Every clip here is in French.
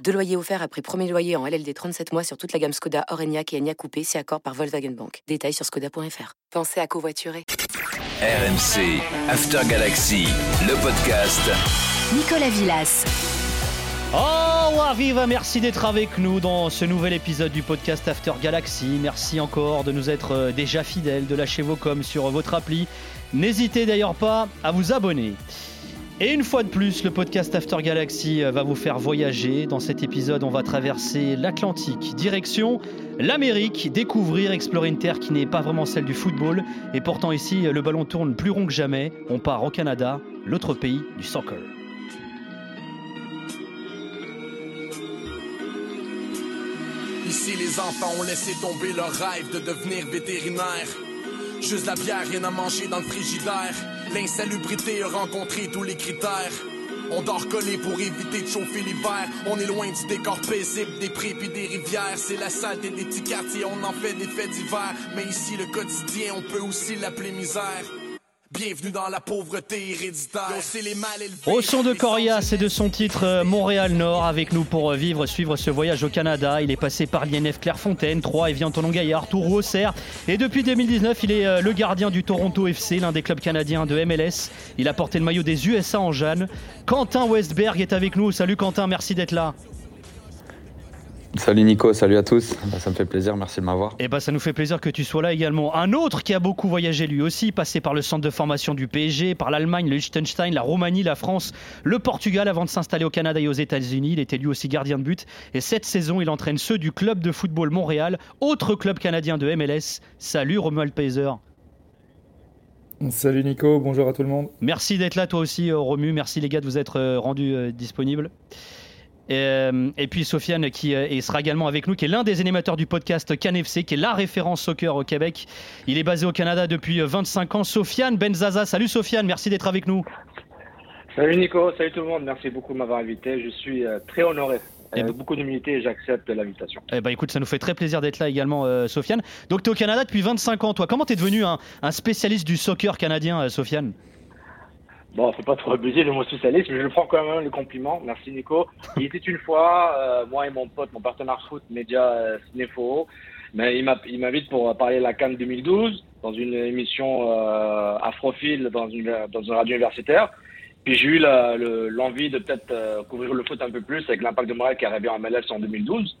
Deux loyers offerts après premier loyer en LLD 37 mois sur toute la gamme Skoda, Orenia et Enya Coupé, c'est accord par Volkswagen Bank. Détails sur skoda.fr. Pensez à covoiturer. RMC, After Galaxy, le podcast. Nicolas Villas. Oh, Waviva, merci d'être avec nous dans ce nouvel épisode du podcast After Galaxy. Merci encore de nous être euh, déjà fidèles, de lâcher vos coms sur votre appli. N'hésitez d'ailleurs pas à vous abonner. Et une fois de plus, le podcast After Galaxy euh, va vous faire voyager. Dans cet épisode, on va traverser l'Atlantique, direction l'Amérique, découvrir, explorer une terre qui n'est pas vraiment celle du football. Et pourtant ici, le ballon tourne plus rond que jamais. On part au Canada, l'autre pays du soccer. Ici, les enfants ont laissé tomber leur rêve de devenir vétérinaire. Juste la bière, rien à manger dans le frigidaire. L'insalubrité a rencontré tous les critères. On dort collé pour éviter de chauffer l'hiver. On est loin du décor paisible des prés puis des rivières. C'est la saleté des petits quartiers, on en fait des faits d'hiver. Mais ici, le quotidien, on peut aussi l'appeler misère. Bienvenue dans la pauvreté héréditaire. les mal Au son de Corias et de son titre euh, Montréal Nord, avec nous pour euh, vivre, suivre ce voyage au Canada. Il est passé par l'INF Clairefontaine, Troyes, Evian, Tonon Gaillard, Tours, Auxerre. Et depuis 2019, il est euh, le gardien du Toronto FC, l'un des clubs canadiens de MLS. Il a porté le maillot des USA en Jeanne. Quentin Westberg est avec nous. Salut Quentin, merci d'être là. Salut Nico, salut à tous. Bah, ça me fait plaisir, merci de m'avoir. Et eh bah ça nous fait plaisir que tu sois là également. Un autre qui a beaucoup voyagé lui aussi, passé par le centre de formation du PSG, par l'Allemagne, le Liechtenstein, la Roumanie, la France, le Portugal avant de s'installer au Canada et aux États-Unis. Il était lui aussi gardien de but. Et cette saison, il entraîne ceux du club de football Montréal, autre club canadien de MLS. Salut Romuald Paiser. Salut Nico, bonjour à tout le monde. Merci d'être là toi aussi euh, Romu, merci les gars de vous être euh, rendus euh, disponibles. Euh, et, puis Sofiane qui euh, sera également avec nous, qui est l'un des animateurs du podcast CanFC, qui est la référence soccer au Québec. Il est basé au Canada depuis 25 euh, ans. Sofiane Benzaza, salut Sofiane, merci d'être avec nous. Salut Nico, salut tout le monde, merci beaucoup de m'avoir invité. Je suis très honoré. Eh avec ben- beaucoup d'humilité et j'accepte l'invitation. Eh ben écoute, ça nous fait très plaisir d'être là également, Sofiane. Donc tu es au Canada depuis 25 ans, toi. Comment tu es devenu un, un, spécialiste du soccer canadien, Sofiane? Bon, faut pas trop abuser le mot spécialiste, mais je le prends quand même le compliment. Merci Nico. Il était une fois, euh, moi et mon pote, mon partenaire foot, média euh, Cinéfo, mais il m'invite pour parler de la Cannes 2012 dans une émission euh, afrophile dans une, dans une radio universitaire. Puis j'ai eu l'envie de peut-être euh, couvrir le foot un peu plus avec l'impact de Montréal qui arrivait en MLS en 2012.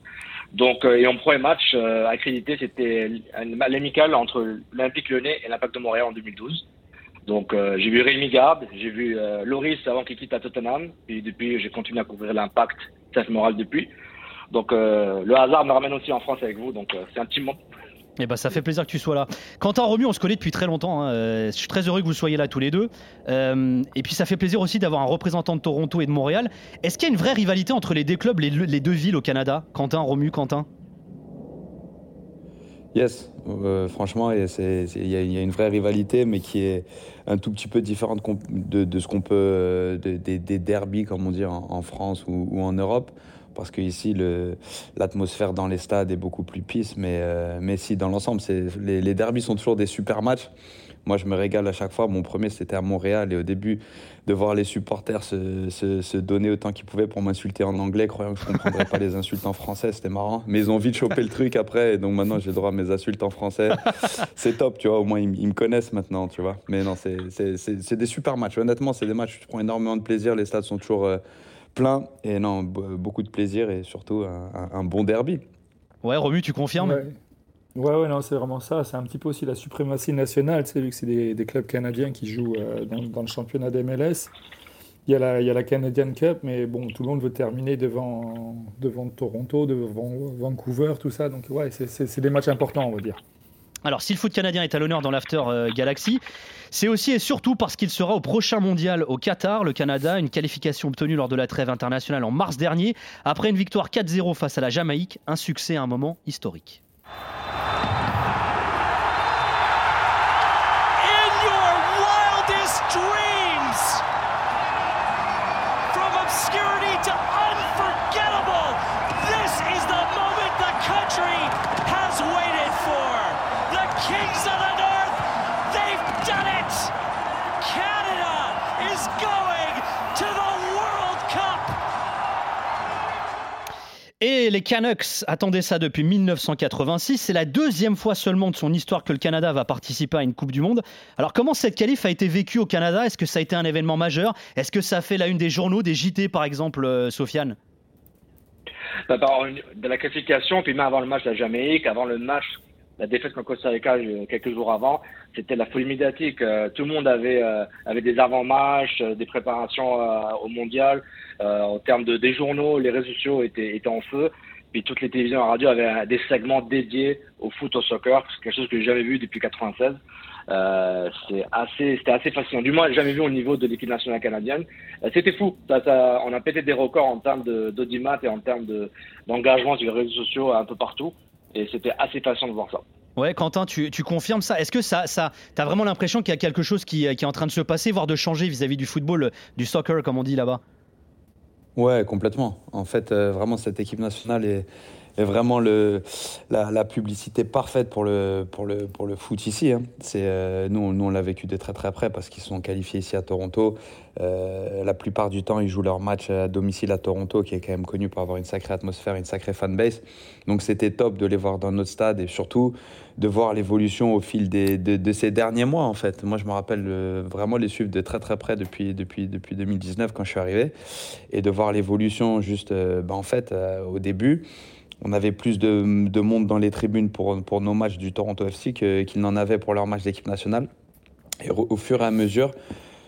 Donc, et mon premier match accrédité, c'était l'amical entre l'Olympique Lyonnais et l'impact de Montréal en 2012. Donc euh, j'ai vu Rémi Gab, j'ai vu euh, Loris avant qu'il quitte à Tottenham, et depuis j'ai continué à couvrir l'impact, cette morale depuis. Donc euh, le hasard me ramène aussi en France avec vous, donc c'est un petit moment. Eh ben, ça fait plaisir que tu sois là. Quentin Romu, on se connaît depuis très longtemps. Hein. je suis très heureux que vous soyez là tous les deux. et puis ça fait plaisir aussi d'avoir un représentant de Toronto et de Montréal. Est-ce qu'il y a une vraie rivalité entre les deux clubs, les deux villes au Canada? Quentin, Romu, Quentin? Yes, euh, franchement, il y, a une vraie rivalité, mais qui est un tout petit peu différente de, ce qu'on peut, euh, des, derbies, comme on dit, en, France ou, en Europe. Parce qu'ici, l'atmosphère dans les stades est beaucoup plus pisse, mais, euh, mais si, dans l'ensemble, les, les derbies sont toujours des super matchs. Moi, je me régale à chaque fois. Mon premier, c'était à Montréal. Et au début, de voir les supporters se, se, donner autant qu'ils pouvaient pour m'insulter en anglais, croyant que je ne comprendrais pas les insultes en français, c'était marrant. Mais ils ont vite chopé le truc après. Et donc maintenant, j'ai droit à mes insultes en français. C'est top, tu vois. Au moins, ils, me connaissent maintenant, tu vois. Mais non, c'est des super matchs. Honnêtement, c'est des matchs où tu prends énormément de plaisir. Les stades sont toujours euh, pleins. Et non, beaucoup de plaisir et surtout un, bon derby. Ouais, Romu, tu confirmes? Ouais, ouais, non, c'est vraiment ça. C'est un petit peu aussi la suprématie nationale, tu sais, vu que c'est des, clubs canadiens qui jouent euh, dans, le championnat d'MLS. Il y, a la, il y a la Canadian Cup, mais bon, tout le monde veut terminer devant, devant Toronto, devant Vancouver, tout ça. Donc, ouais, c'est des matchs importants, on va dire. Alors, si le foot canadien est à l'honneur dans l'After euh, Galaxy, c'est aussi et surtout parce qu'il sera au prochain mondial au Qatar, le Canada, une qualification obtenue lors de la trêve internationale en mars dernier, après une victoire 4-0 face à la Jamaïque, un succès à un moment historique. In your wildest dreams, from obscurity to les Canucks attendaient ça depuis 1986. C'est la deuxième fois seulement de son histoire que le Canada va participer à une Coupe du Monde. Alors comment cette qualif a été vécue au Canada? Est-ce que ça a été un événement majeur? Est-ce que ça a fait la une des journaux, des JT par exemple, euh, Sofiane? Bah, de la qualification, puis même avant le match de la Jamaïque, avant le match, la défaite contre Costa Rica euh, quelques jours avant, c'était la folie médiatique. Euh, tout le monde avait, avait des avant-matchs, des préparations au mondial. En termes de, des journaux, les réseaux sociaux étaient, étaient en feu. Puis toutes les télévisions et radio avaient des segments dédiés au foot, au soccer. C'est quelque chose que j'ai jamais vu depuis 96. Euh, c'est assez, c'était assez fascinant. Du moins, jamais vu au niveau de l'équipe nationale canadienne. Euh, c'était fou. On a pété des records en termes d'audimat et en termes de, d'engagement sur les réseaux sociaux un peu partout. Et c'était assez fascinant de voir ça. Ouais, Quentin, tu, tu confirmes ça. Est-ce que ça, ça, t'as vraiment l'impression qu'il y a quelque chose qui, qui, est en train de se passer, voire de changer vis-à-vis du football, du soccer, comme on dit là-bas? Ouais, complètement. En fait, euh, vraiment, cette équipe nationale est, est vraiment le, la, publicité parfaite pour le, pour le, pour le foot ici. Hein. C'est, euh, nous, nous, on l'a vécu de très très près parce qu'ils sont qualifiés ici à Toronto. Euh, la plupart du temps, ils jouent leur match à domicile à Toronto, qui est quand même connu pour avoir une sacrée atmosphère, une sacrée fanbase. Donc c'était top de les voir dans notre stade et surtout de voir l'évolution au fil des, de, ces derniers mois en fait. Moi je me rappelle euh, vraiment les suivre de très très près depuis, depuis, depuis 2019 quand je suis arrivé et de voir l'évolution juste bah, en fait au début on avait plus de, de, monde dans les tribunes pour, nos matchs du Toronto FC qu'ils n'en avaient pour leur match d'équipe nationale. Et au fur et à mesure,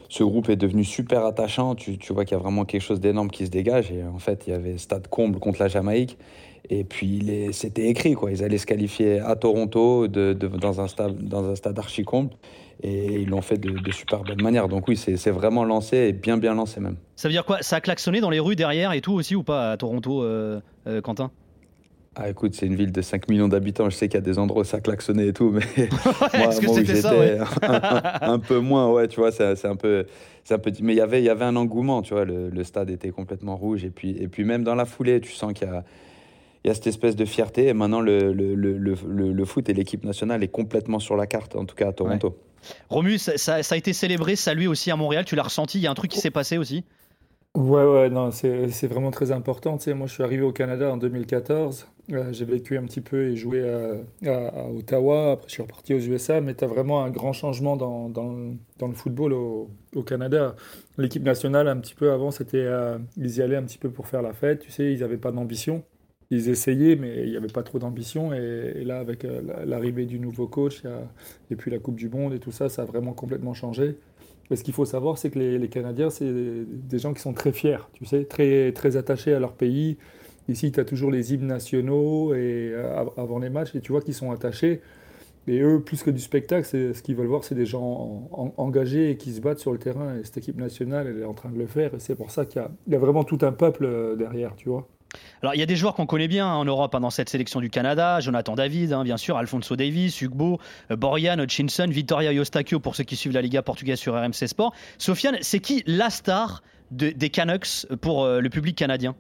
ce groupe est devenu super attachant. Tu, vois qu'il y a vraiment quelque chose d'énorme qui se dégage. Et en fait, il y avait stade comble contre la Jamaïque. Et puis, c'était écrit, quoi. Ils allaient se qualifier à Toronto dans, un stade, stade archi comble. Et ils l'ont fait de, super belle manière. Donc oui, c'est vraiment lancé et bien bien lancé même. Ça veut dire quoi? Ça a klaxonné dans les rues derrière et tout aussi ou pas à Toronto, euh, euh, Quentin? Ah écoute, c'est une ville de 5 millions d'habitants, je sais qu'il y a des endroits où ça klaxonnait et tout, mais moi, moi où j'étais, ouais? un, un, peu moins, ouais, tu vois, c'est, un peu... C'est un peu... Mais y il y avait un engouement, tu vois, le, le, stade était complètement rouge, et puis, et puis même dans la foulée, tu sens qu'il y a, il y a cette espèce de fierté, et maintenant le, le, le, le foot et l'équipe nationale est complètement sur la carte, en tout cas à Toronto. Ouais. Romus, ça, ça, ça, a été célébré, ça lui aussi à Montréal, tu l'as ressenti, il y a un truc qui s'est passé aussi? Ouais, ouais, non, c'est vraiment très important. Tu sais, moi, je suis arrivé au Canada en 2014. Euh, j'ai vécu un petit peu et joué à, Ottawa. Après, je suis reparti aux USA. Mais tu as vraiment un grand changement dans, dans, le football au, Canada. L'équipe nationale, un petit peu avant, c'était euh, ils y allaient un petit peu pour faire la fête. Tu sais, ils n'avaient pas d'ambition. Ils essayaient, mais il n'y avait pas trop d'ambition. Et, et, là, avec euh, l'arrivée du nouveau coach et puis la Coupe du Monde et tout ça, ça a vraiment complètement changé. Mais ce qu'il faut savoir, c'est que les, les Canadiens, c'est des gens qui sont très fiers, tu sais, très, très attachés à leur pays. Ici, tu as toujours les hymnes nationaux et, euh, avant les matchs, et tu vois qu'ils sont attachés. Et eux, plus que du spectacle, ce qu'ils veulent voir, c'est des gens en, en, engagés et qui se battent sur le terrain. Et cette équipe nationale, elle est en train de le faire. Et c'est pour ça qu'il y, a vraiment tout un peuple euh, derrière, tu vois. Alors, il y a des joueurs qu'on connaît bien en Europe hein, dans cette sélection du Canada. Jonathan David, hein, bien sûr, Alfonso Davis, Ugbo, euh, Borian, Hutchinson, Vittoria Eustáquio pour ceux qui suivent la Liga portugaise sur RMC Sport. Sofiane, c'est qui la star de, des Canucks pour le public canadien?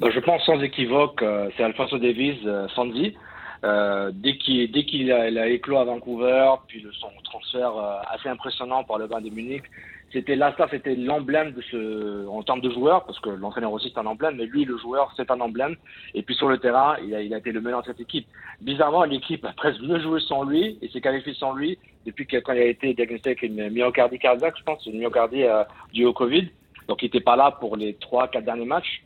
Ben, Je pense sans équivoque, euh, c'est Alfonso Davis, euh, Sandy. Euh, dès qu'il dès a, a, éclos à Vancouver, puis le, son transfert euh, assez impressionnant par le Bayern de Munich, c'était là, ça, c'était l'emblème de ce, en termes de joueur, parce que l'entraîneur aussi c'est un emblème, mais lui, le joueur, c'est un emblème. Et puis sur le terrain, il a, il a été le meilleur de cette équipe. Bizarrement, l'équipe a presque mieux joué sans lui et s'est qualifiée sans lui depuis que, quand il a été diagnostiqué avec une myocardie cardiaque, je pense, une myocardie euh, due au Covid. Donc il n'était pas là pour les trois, quatre derniers matchs,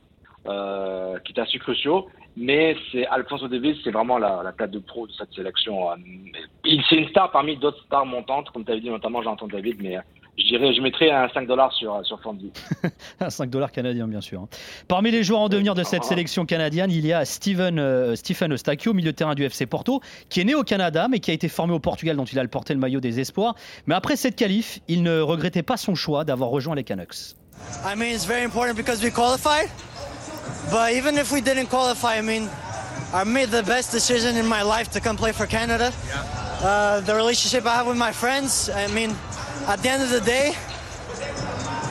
euh, qui étaient assez cruciaux. Mais c'est Alfonso Davis, c'est vraiment la, la tête de pro de cette sélection. Il c'est une star parmi d'autres stars montantes, comme tu avais dit notamment Jean-Antoine David, mais je dirais, je mettrais un 5 dollars sur, sur Fondy. un 5 dollars canadien, bien sûr. Parmi les joueurs en devenir de cette sélection canadienne, il y a Steven, euh, Stephen Eustáquio, milieu de terrain du FC Porto, qui est né au Canada, mais qui a été formé au Portugal, dont il a porté le maillot des espoirs. Mais après cette qualif, il ne regrettait pas son choix d'avoir rejoint les Canucks. I mean, it's very important because we qualified. But even if we didn't qualify, I mean, I made the best decision in my life to come play for Canada. Uh, the relationship I have with my friends, I mean, at the end of the day,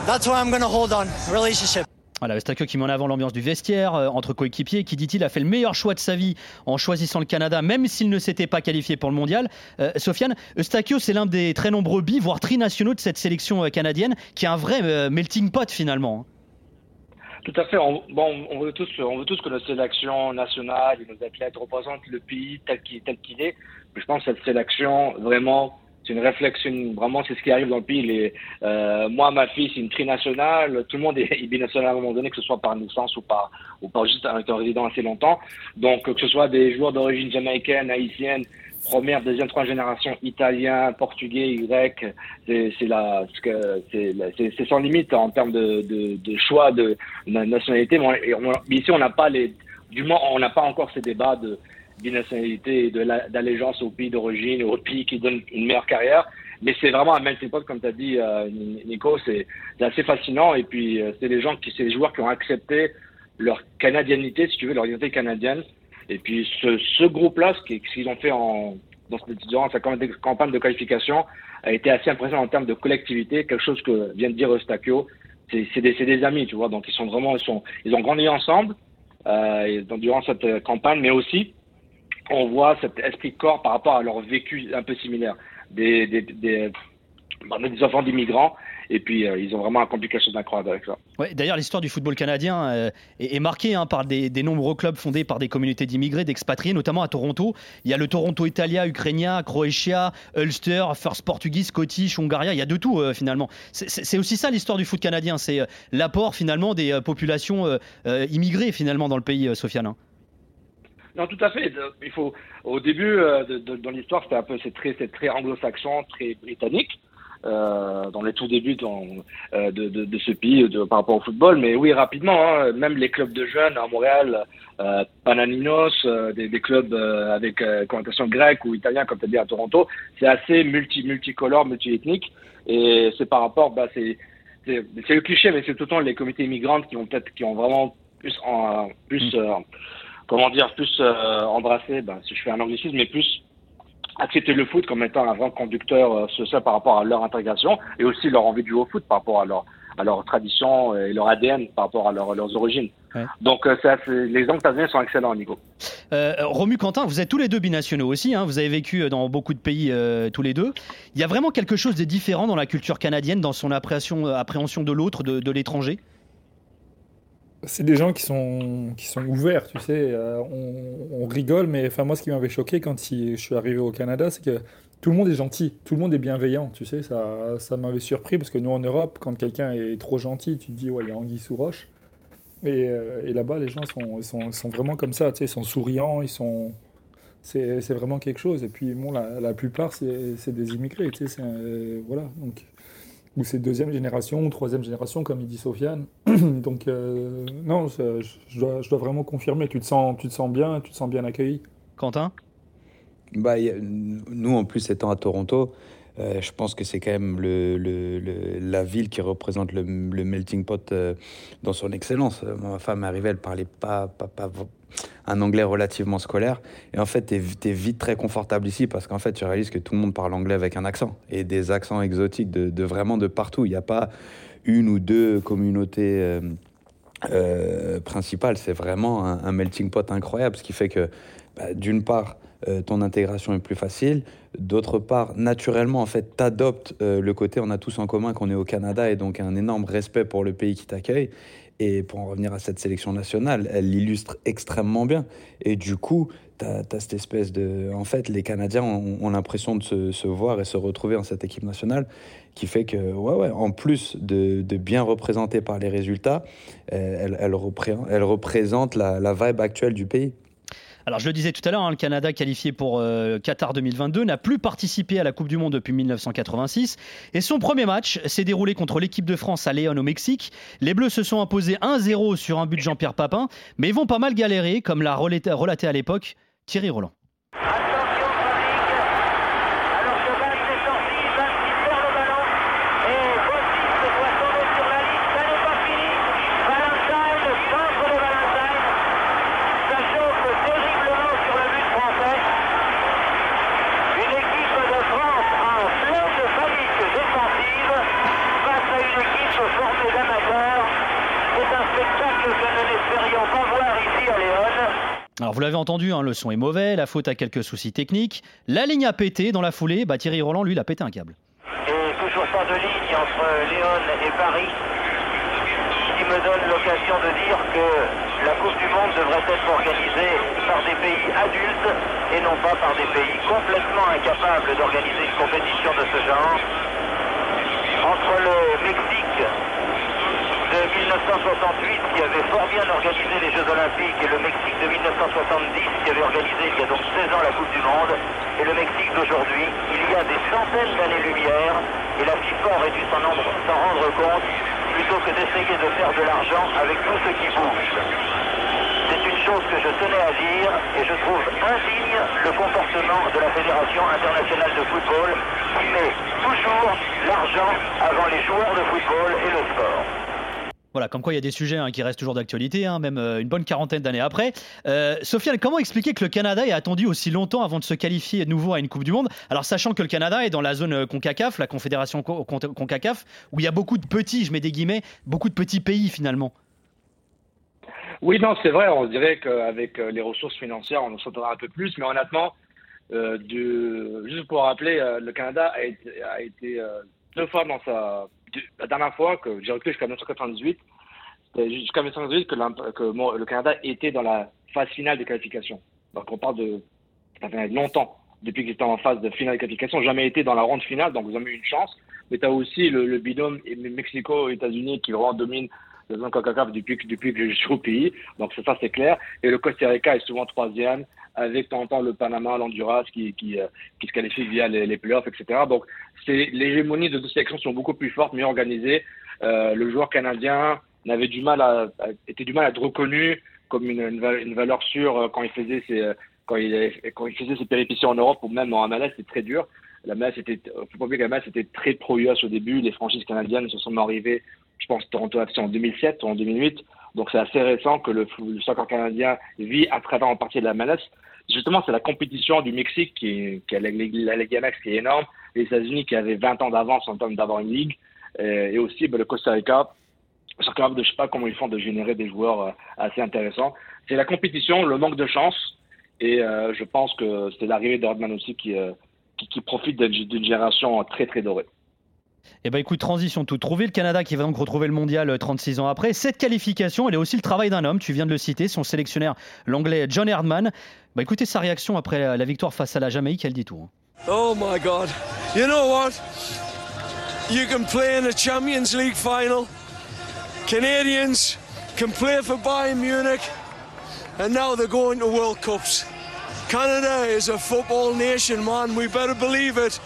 that's why I'm going to hold on. Relationship. Voilà, Eustáquio qui met en avant l'ambiance du vestiaire euh, entre coéquipiers, qui dit-il a fait le meilleur choix de sa vie en choisissant le Canada, même s'il ne s'était pas qualifié pour le mondial. Euh, Sofiane, Eustáquio, c'est l'un des très nombreux bi, voire trinationaux de cette sélection euh, canadienne, qui est un vrai euh, melting pot finalement. Tout à fait. On, bon, on veut tous, on veut tous que notre sélection nationale et nos athlètes représentent le pays tel qu'il tel qu'il est. Mais je pense que cette sélection, vraiment, c'est une réflexion. Vraiment, c'est ce qui arrive dans le pays. Les, euh, moi, ma fille, c'est une trinationale. Tout le monde est binational à un moment donné, que ce soit par naissance ou par, ou par juste un résident assez longtemps. Donc, que ce soit des joueurs d'origine jamaïcaine, haïtienne, première, deuxième, troisième génération, italien, portugais, grec, c'est c'est sans limite en termes de, de, de choix de, nationalité. Mais, ici, on n'a pas les, du moins, on n'a pas encore ces débats de binationalité et d'allégeance au pays d'origine, au pays qui donne une meilleure carrière. Mais c'est vraiment melting pot, comme tu as dit, euh, Nico, c'est assez fascinant. Et puis, euh, c'est des gens qui, c'est des joueurs qui ont accepté leur canadianité, si tu veux, leur identité canadienne. Et puis ce, ce groupe-là, ce qu'ils ont fait en, dans, durant sa campagne de qualification, a été assez impressionnant en termes de collectivité, quelque chose que vient de dire Eustachio. C'est des, des, amis, tu vois, donc ils sont vraiment, ils, sont, ils ont grandi ensemble euh, durant cette campagne, mais aussi on voit cet esprit de corps par rapport à leur vécu un peu similaire. Des, des, des, bah, des enfants d'immigrants et puis, euh, ils ont vraiment accompli quelque chose d'incroyable avec ça. Ouais, D'ailleurs, l'histoire du football canadien euh, est, marquée hein, par des, nombreux clubs fondés par des communautés d'immigrés, d'expatriés, notamment à Toronto. Il y a le Toronto Italia, Ukrainia, Croatia, Ulster, First Portuguese, Scottish, Hungaria. Il y a de tout, euh, finalement. C'est aussi ça l'histoire du foot canadien. C'est l'apport, finalement, des populations immigrées, finalement, dans le pays, Sofiane. Hein. Non, tout à fait. Il faut, au début de, dans l'histoire, c'était un peu, c'est très, très anglo-saxon, très britannique euh, dans les tout débuts euh, de, de, de, ce pays de, par rapport au football. Mais oui, rapidement, hein, même les clubs de jeunes à Montréal, euh, Pananinos, euh, des, des, clubs avec connotation grecque ou italien, comme tu as dit à Toronto, c'est assez multi multicolore, multiethnique. Et c'est par rapport, bah, c'est le cliché, mais c'est tout le temps les comités immigrantes qui ont peut-être qui ont vraiment plus en, plus mm. comment dire plus embrassé, bah, si je fais un anglicisme, mais plus accepter le foot comme étant un vrai conducteur euh, social par rapport à leur intégration et aussi leur envie de jouer au foot par rapport à leur, à leur tradition et leur ADN par rapport à leurs origines. Donc euh, les exemples sont excellents, Nico. Euh, Romu Quentin, vous êtes tous les deux binationaux aussi, hein, vous avez vécu dans beaucoup de pays tous les deux. Il y a vraiment quelque chose de différent dans la culture canadienne, dans son appréhension, appréhension de l'autre, de, de l'étranger? C'est des gens qui sont, qui sont ouverts, tu sais. Euh, on, rigole, mais enfin, moi, ce qui m'avait choqué quand je suis arrivé au Canada, c'est que tout le monde est gentil, tout le monde est bienveillant, tu sais. Ça, ça m'avait surpris parce que nous, en Europe, quand quelqu'un est trop gentil, tu te dis, ouais, il y a anguille sous roche. Et, euh, là-bas, les gens sont, sont, sont, vraiment comme ça, tu sais, ils sont souriants, ils sont. C'est vraiment quelque chose. Et puis, bon, la, la plupart, c'est des immigrés, tu sais. voilà, donc ou c'est deuxième génération ou troisième génération, comme il dit Sofiane. Donc, euh, non, je, dois, je, dois, vraiment confirmer. Tu te, sens, tu te sens bien, tu te sens bien accueilli. Quentin? Bah, Nous, en plus, étant à Toronto, euh, je pense que c'est quand même le, le, la ville qui représente le, melting pot euh, dans son excellence. Ma femme arrivée, elle parlait pas, pas, pas, un anglais relativement scolaire. Et en fait, tu es, vite très confortable ici parce qu'en fait, tu réalises que tout le monde parle anglais avec un accent et des accents exotiques de, vraiment de partout. Il n'y a pas une ou deux communautés euh, euh, principales. C'est vraiment un, melting pot incroyable, ce qui fait que, bah, d'une part, euh, ton intégration est plus facile. D'autre part, naturellement, en fait, t'adoptes le côté on a tous en commun qu'on est au Canada et donc un énorme respect pour le pays qui t'accueille. Et pour en revenir à cette sélection nationale, elle l'illustre extrêmement bien. Et du coup, tu as, cette espèce de... En fait, les Canadiens ont, l'impression de se, voir et se retrouver dans cette équipe nationale, qui fait que, ouais, ouais, en plus de, bien représenter par les résultats, euh, elle, elle, elle représente la, la vibe actuelle du pays. Alors je le disais tout à l'heure, hein, le Canada qualifié pour euh, Qatar 2022 n'a plus participé à la Coupe du Monde depuis 1986 et son premier match s'est déroulé contre l'équipe de France à Léon au Mexique. Les Bleus se sont imposés 1-0 sur un but de Jean-Pierre Papin, mais ils vont pas mal galérer comme l'a relaté à l'époque Thierry Roland. Alors vous l'avez entendu, hein, le son est mauvais, la faute a quelques soucis techniques. La ligne a pété dans la foulée, bah, Thierry Roland lui il a pété un câble. Et toujours pas de ligne entre Léon et Paris. me donne l'occasion de dire que la Coupe du Monde devrait être organisée par des pays adultes et non pas par des pays complètement incapables d'organiser une compétition de ce genre. Entre le Mexique 1968 qui avait fort bien organisé les Jeux Olympiques et le Mexique de 1970 qui avait organisé il y a donc 16 ans la Coupe du Monde et le Mexique d'aujourd'hui, il y a des centaines d'années-lumière et la FIFA aurait dû s'en rendre compte plutôt que d'essayer de faire de l'argent avec tout ce qui bouge. C'est une chose que je tenais à dire et je trouve indigne le comportement de la Fédération internationale de football qui met toujours l'argent avant les joueurs de football et le sport. Voilà, comme quoi il y a des sujets hein, qui restent toujours d'actualité, hein, même euh, une bonne quarantaine d'années après. Euh, Sofiane, comment expliquer que le Canada ait attendu aussi longtemps avant de se qualifier de nouveau à une Coupe du Monde? Alors, sachant que le Canada est dans la zone euh, CONCACAF, la Confédération CONCACAF, où il y a beaucoup de petits, je mets des guillemets, beaucoup de petits pays finalement. Oui, non, c'est vrai. On dirait qu'avec les ressources financières, on en s'entendra un peu plus. Mais honnêtement, juste pour rappeler, le Canada a été deux fois dans sa la dernière fois que j'ai recul jusqu'à 1998, c'était jusqu'à 1998 que, le Canada était dans la phase finale des qualifications. Donc on parle de ça fait longtemps depuis qu'ils étaient en phase de finale de qualification, jamais été dans la ronde finale, donc vous avez eu une chance. Mais tu as aussi le, binôme Mexico-États-Unis qui vraiment domine le zone CONCACAF depuis, depuis que je suis au pays. Donc ça, c'est clair. Et le Costa Rica est souvent troisième, avec de temps le Panama, l'Honduras qui, qui, euh, qui, se qualifient via les, playoffs, etc. Donc c'est l'hégémonie de deux sélections sont beaucoup plus fortes, mieux organisées. Euh, le joueur canadien n'avait du mal était du mal à être reconnu comme une, valeur sûre euh, quand il faisait ses euh, quand il, quand il faisait ses péripéties en Europe ou même en MLS, c'était très dur. La MLS était, faut pas oublier que la MLS était très pro US au début. Les franchises canadiennes se sont arrivées, je pense, Toronto FC en 2007 ou en 2008. Donc c'est assez récent que le, le, soccer canadien vit à travers en partie de la MLS. Justement, c'est la compétition du Mexique qui, qui a la, la, Ligue MX qui est énorme, les États-Unis qui avaient 20 ans d'avance en termes d'avoir une ligue, euh, et aussi ben, le Costa Rica. Je ne sais pas comment ils font de générer des joueurs euh, assez intéressants. C'est la compétition, le manque de chance, et euh, je pense que c'est l'arrivée d'Ordman aussi qui profite d'une génération très très dorée. Eh bien écoute, transition tout trouvé. Le Canada qui va donc retrouver le mondial 36 euh, ans après. Cette qualification, elle est aussi le travail d'un homme, tu viens de le citer, son sélectionneur, l'anglais John Herdman. Bah écoutez sa réaction après la victoire face à la Jamaïque, elle dit tout. Hein. Oh my God. You know what? You can play in a Champions League final. Canadians can play for Bayern Munich. And now they're going to World Cups. Canada is a football nation, man. We better believe it.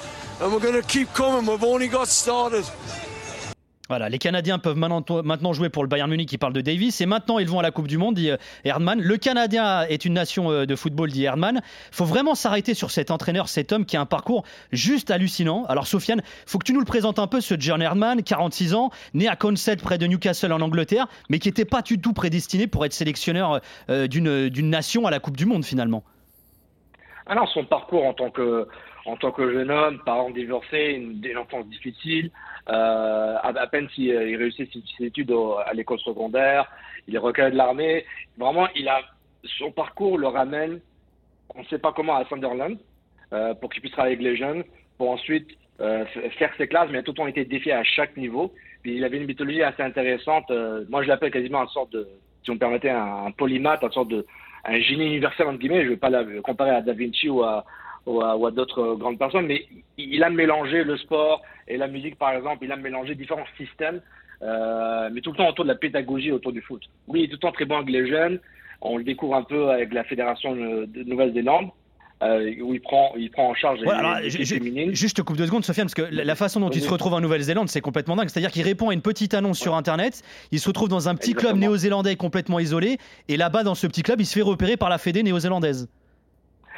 Voilà, les Canadiens peuvent maintenant jouer pour le Bayern Munich qui parle de Davis et maintenant ils vont à la Coupe du Monde, dit Herdman. Le Canadien est une nation euh, de football, dit Herdman. Faut vraiment s'arrêter sur cet entraîneur, cet homme qui a un parcours juste hallucinant. Alors Sofiane, faut que tu nous le présentes un peu, ce John Herdman, 46 ans, né à Consett près de Newcastle en Angleterre, mais qui n'était pas du tout prédestiné pour être sélectionneur euh, d'une nation à la Coupe du Monde finalement. Alors ah son parcours en tant que en tant que jeune homme, parent divorcé, une, enfance difficile. Euh, à, peine s'il euh, réussit ses, études à l'école secondaire, il est recueilli de l'armée. Vraiment, son parcours le ramène, on ne sait pas comment, à Sunderland, euh, pour qu'il puisse travailler avec les jeunes, pour ensuite faire ses classes, mais tout le temps été défié à chaque niveau. Il avait une mythologie assez intéressante. Moi, je l'appelle quasiment une sorte de, si on me permettait, un, un polymathe, une sorte de un génie universel entre guillemets. Je ne vais pas la comparer à Da Vinci ou à, ou à, d'autres grandes personnes, mais il a mélangé le sport et la musique, par exemple, il a mélangé différents systèmes, euh, mais tout le temps autour de la pédagogie, autour du foot. Oui, il est tout le temps très bon avec les jeunes. On le découvre un peu avec la Fédération de Nouvelle-Zélande. Euh, où il prend, il prend en charge les, féminines. Juste coupe deux secondes, Sofiane, parce que la façon dont il se retrouve en Nouvelle-Zélande, c'est complètement dingue. C'est-à-dire qu'il répond à une petite annonce sur Internet, il se retrouve dans un petit club néo-zélandais complètement isolé, et là-bas, dans ce petit club, il se fait repérer par la Fédé néo-zélandaise.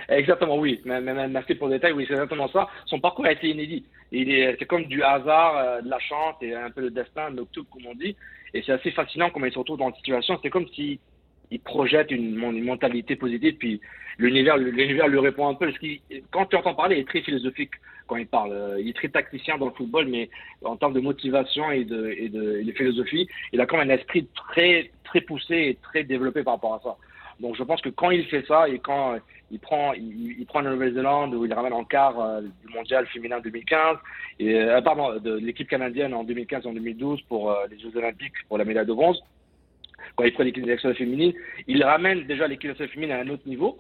Exactement, oui. Merci pour le détail. Oui, c'est exactement ça. Son parcours a été inédit. C'est comme du hasard, euh, de la chance et un peu de destin, de tout, comme on dit. Et c'est assez fascinant comment il se retrouve dans une situation. C'est comme si projette une, mentalité positive, puis l'univers, lui répond un peu. Parce quand tu entends parler, il est très philosophique quand il parle. Euh, il est très tacticien dans le football, mais en termes de motivation et de, et de, et de philosophie, il a quand même un esprit très, très poussé et très développé par rapport à ça. Donc je pense que quand il fait ça et quand il prend, il, prend la Nouvelle-Zélande où il ramène en quart euh, du mondial féminin 2015, et, euh, pardon, de l'équipe canadienne en 2015 et en 2012 pour les Jeux Olympiques pour la médaille de bronze, quand il prend l'équipe nationale féminine, il ramène déjà l'équipe nationale féminine à un autre niveau.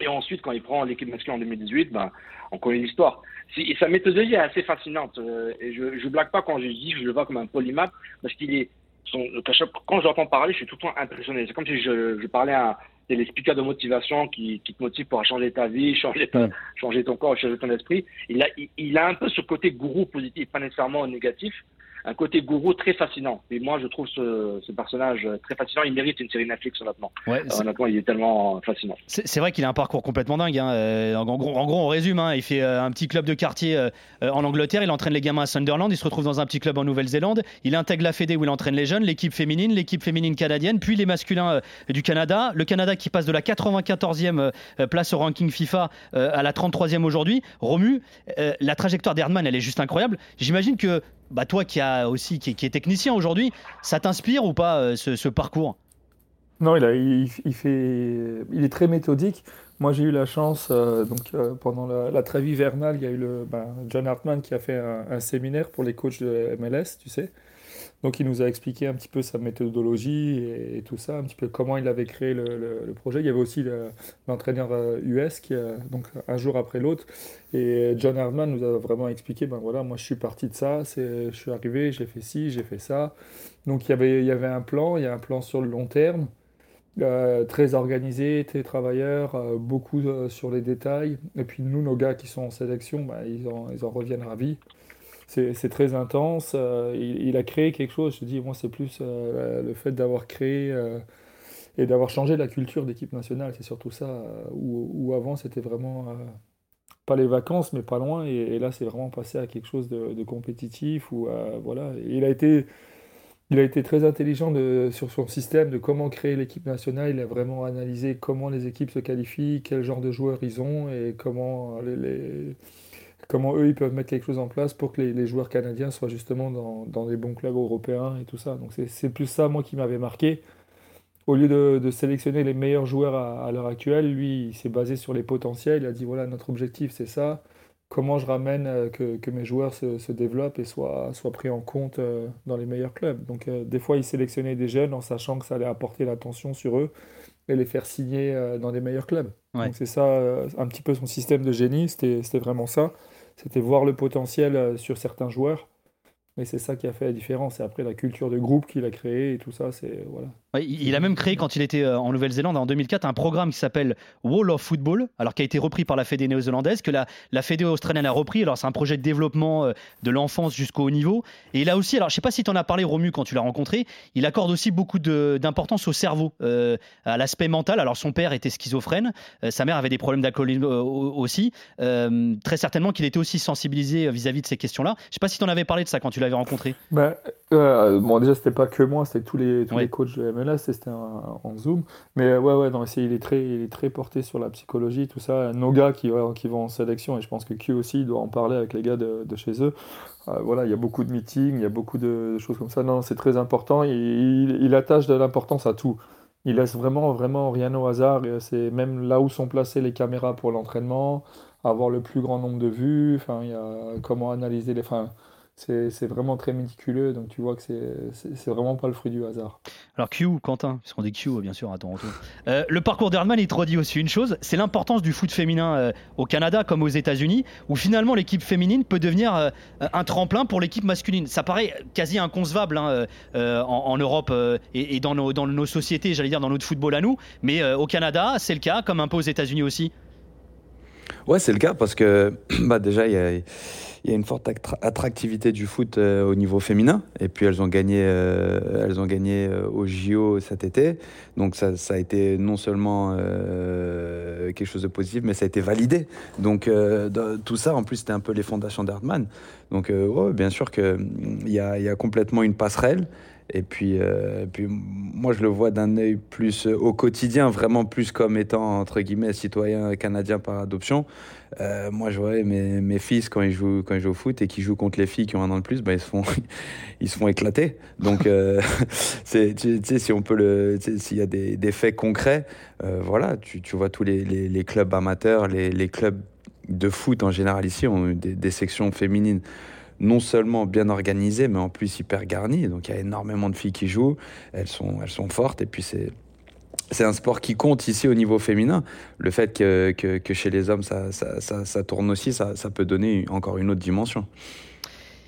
Et ensuite, quand il prend l'équipe masculine en 2018, ben, on connaît l'histoire. Et sa méthodologie est assez fascinante. et je ne blague pas quand je dis que je le vois comme un polymath, parce qu'il est quand j'entends parler, je suis tout le temps impressionné. C'est comme si je, parlais à des speakers de motivation qui, te motivent pour changer ta vie, changer, changer ton corps, changer ton esprit. Il a, il a un peu ce côté gourou positif, pas nécessairement négatif, un côté gourou très fascinant. Et moi, je trouve ce, ce personnage très fascinant. Il mérite une série Netflix, honnêtement. Ouais, euh, honnêtement, il est tellement fascinant. C'est vrai qu'il a un parcours complètement dingue. Hein. Euh, en, gros, en, gros, on résume. Hein. Il fait euh, un petit club de quartier en Angleterre. Il entraîne les gamins à Sunderland. Il se retrouve dans un petit club en Nouvelle-Zélande. Il intègre la Fédé où il entraîne les jeunes, l'équipe féminine, l'équipe féminine canadienne, puis les masculins du Canada. Le Canada qui passe de la 94e place au ranking FIFA à la 33e aujourd'hui. Romu, la trajectoire d'Herdman, elle est juste incroyable. J'imagine que bah toi qui, a aussi, qui, est technicien aujourd'hui, ça t'inspire ou pas euh, ce, parcours? Non, il, a, il, est très méthodique. Moi, j'ai eu la chance, euh, donc euh, pendant la, trêve hivernale, il y a eu le, ben, John Hartman qui a fait un, séminaire pour les coachs de MLS, tu sais. Donc il nous a expliqué un petit peu sa méthodologie et, tout ça, un petit peu comment il avait créé le, projet. Il y avait aussi l'entraîneur US euh, qui, donc un jour après l'autre. Et John Hardman nous a vraiment expliqué, ben voilà, moi je suis parti de ça, je suis arrivé, j'ai fait ci, j'ai fait ça. Donc il y, avait, il y avait un plan, il y a un plan sur le long terme. Euh, très organisé, très travailleur, euh, beaucoup sur les détails. Et puis nous, nos gars qui sont en sélection, ben, ils, en, ils en reviennent ravis c'est très intense. Euh, il, a créé quelque chose. Je dis, moi, c'est plus euh, le fait d'avoir créé euh, et d'avoir changé la culture d'équipe nationale. C'est surtout ça. Où, avant, c'était vraiment pas les vacances, mais pas loin. Et, là, c'est vraiment passé à quelque chose de, compétitif. Où, voilà. il a été. Il a été très intelligent sur son système de comment créer l'équipe nationale. Il a vraiment analysé comment les équipes se qualifient, quel genre de joueurs ils ont et comment les comment eux, ils peuvent mettre quelque chose en place pour que les, joueurs canadiens soient justement dans, dans, des bons clubs européens et tout ça. Donc c'est plus ça, moi, qui m'avait marqué. Au lieu de, sélectionner les meilleurs joueurs à, l'heure actuelle, lui, il s'est basé sur les potentiels. Il a dit, voilà, notre objectif, c'est ça. Comment je ramène euh, que, que mes joueurs se, se, développent et soient, soient pris en compte euh, dans les meilleurs clubs. Donc euh, des fois, il sélectionnait des jeunes en sachant que ça allait apporter l'attention sur eux et les faire signer dans des meilleurs clubs. Donc c'est ça, un petit peu son système de génie, c'était vraiment ça. C'était voir le potentiel euh, sur certains joueurs. Et c'est ça qui a fait la différence. Et après, la culture de groupe qu'il a créée et tout ça, c'est. Voilà il a même créé, quand il était euh, en Nouvelle-Zélande en 2004, un programme qui s'appelle Wall of Football, alors qui a été repris par la Fédé néo-zélandaise, que la, Fédé australienne a repris. Alors, c'est un projet de développement euh, de l'enfance jusqu'au haut niveau. Et a aussi, alors je sais pas si tu en as parlé, Romu, quand tu l'as rencontré, il accorde aussi beaucoup d'importance au cerveau, euh, à l'aspect mental. Alors, son père était schizophrène, sa mère avait des problèmes d'alcoolisme aussi. très certainement qu'il était aussi sensibilisé vis-à-vis de ces questions-là. Je sais pas si tu en avais parlé de ça quand tu l'avais rencontré. Ben, bon, déjà, c'était pas que moi, c'était tous les, tous les coachs de là, c'était en Zoom. Mais ouais, ouais, non, il est, très, il est très porté sur la psychologie, tout ça. Nos gars qui, qui vont en sélection, et je pense que Q aussi doit en parler avec les gars de, chez eux. Euh, voilà, il y a beaucoup de meetings, il y a beaucoup de choses comme ça. Non, c'est très important. Il, il, attache de l'importance à tout. Il laisse vraiment, vraiment rien au hasard. C'est même là où sont placées les caméras pour l'entraînement, avoir le plus grand nombre de vues. Enfin, il y a comment analyser les. Enfin, c'est vraiment très méticuleux, donc tu vois que c'est vraiment pas le fruit du hasard. Alors Q, Quentin, puisqu'on dit Q bien sûr à Toronto. Euh, le parcours d'Herdman, il te redit aussi une chose, c'est l'importance du foot féminin euh, au Canada comme aux États-Unis, où finalement l'équipe féminine peut devenir euh, un tremplin pour l'équipe masculine. Ça paraît quasi inconcevable hein, en, Europe et, dans, nos, dans nos sociétés, j'allais dire dans notre football à nous, mais au Canada, c'est le cas, comme un peu aux États-Unis aussi. Ouais, c'est le cas parce que bah, déjà, il y a y une forte attractivité du foot euh, au niveau féminin. Et puis elles ont gagné, euh, elles ont gagné euh, au JO cet été. Donc ça, ça a été non seulement quelque chose de positif, mais ça a été validé. Donc tout ça, en plus, c'était un peu les fondations d'Hardman. Donc ouais, bien sûr qu'il y a, y a complètement une passerelle. Et puis, euh, puis moi, je le vois d'un œil plus euh, au quotidien, vraiment plus comme étant, entre guillemets, citoyen canadien par adoption. Euh, moi, je vois mes, mes, fils, quand ils, jouent, quand ils jouent au foot et qui jouent contre les filles qui ont un an de plus, bah, ils, se font, ils se font éclater. Donc, tu sais, si on peut le. S'il y a des, des faits concrets, voilà, tu, tu, vois tous les, les, les clubs amateurs, les, les, clubs de foot en général ici ont des, des sections féminines non seulement bien organisées, mais en plus hyper garnies. Donc il y a énormément de filles qui jouent, elles sont, elles sont fortes, et puis c'est c'est un sport qui compte ici au niveau féminin. Le fait que, que, que chez les hommes ça, ça, ça, ça tourne aussi, ça, peut donner encore une autre dimension.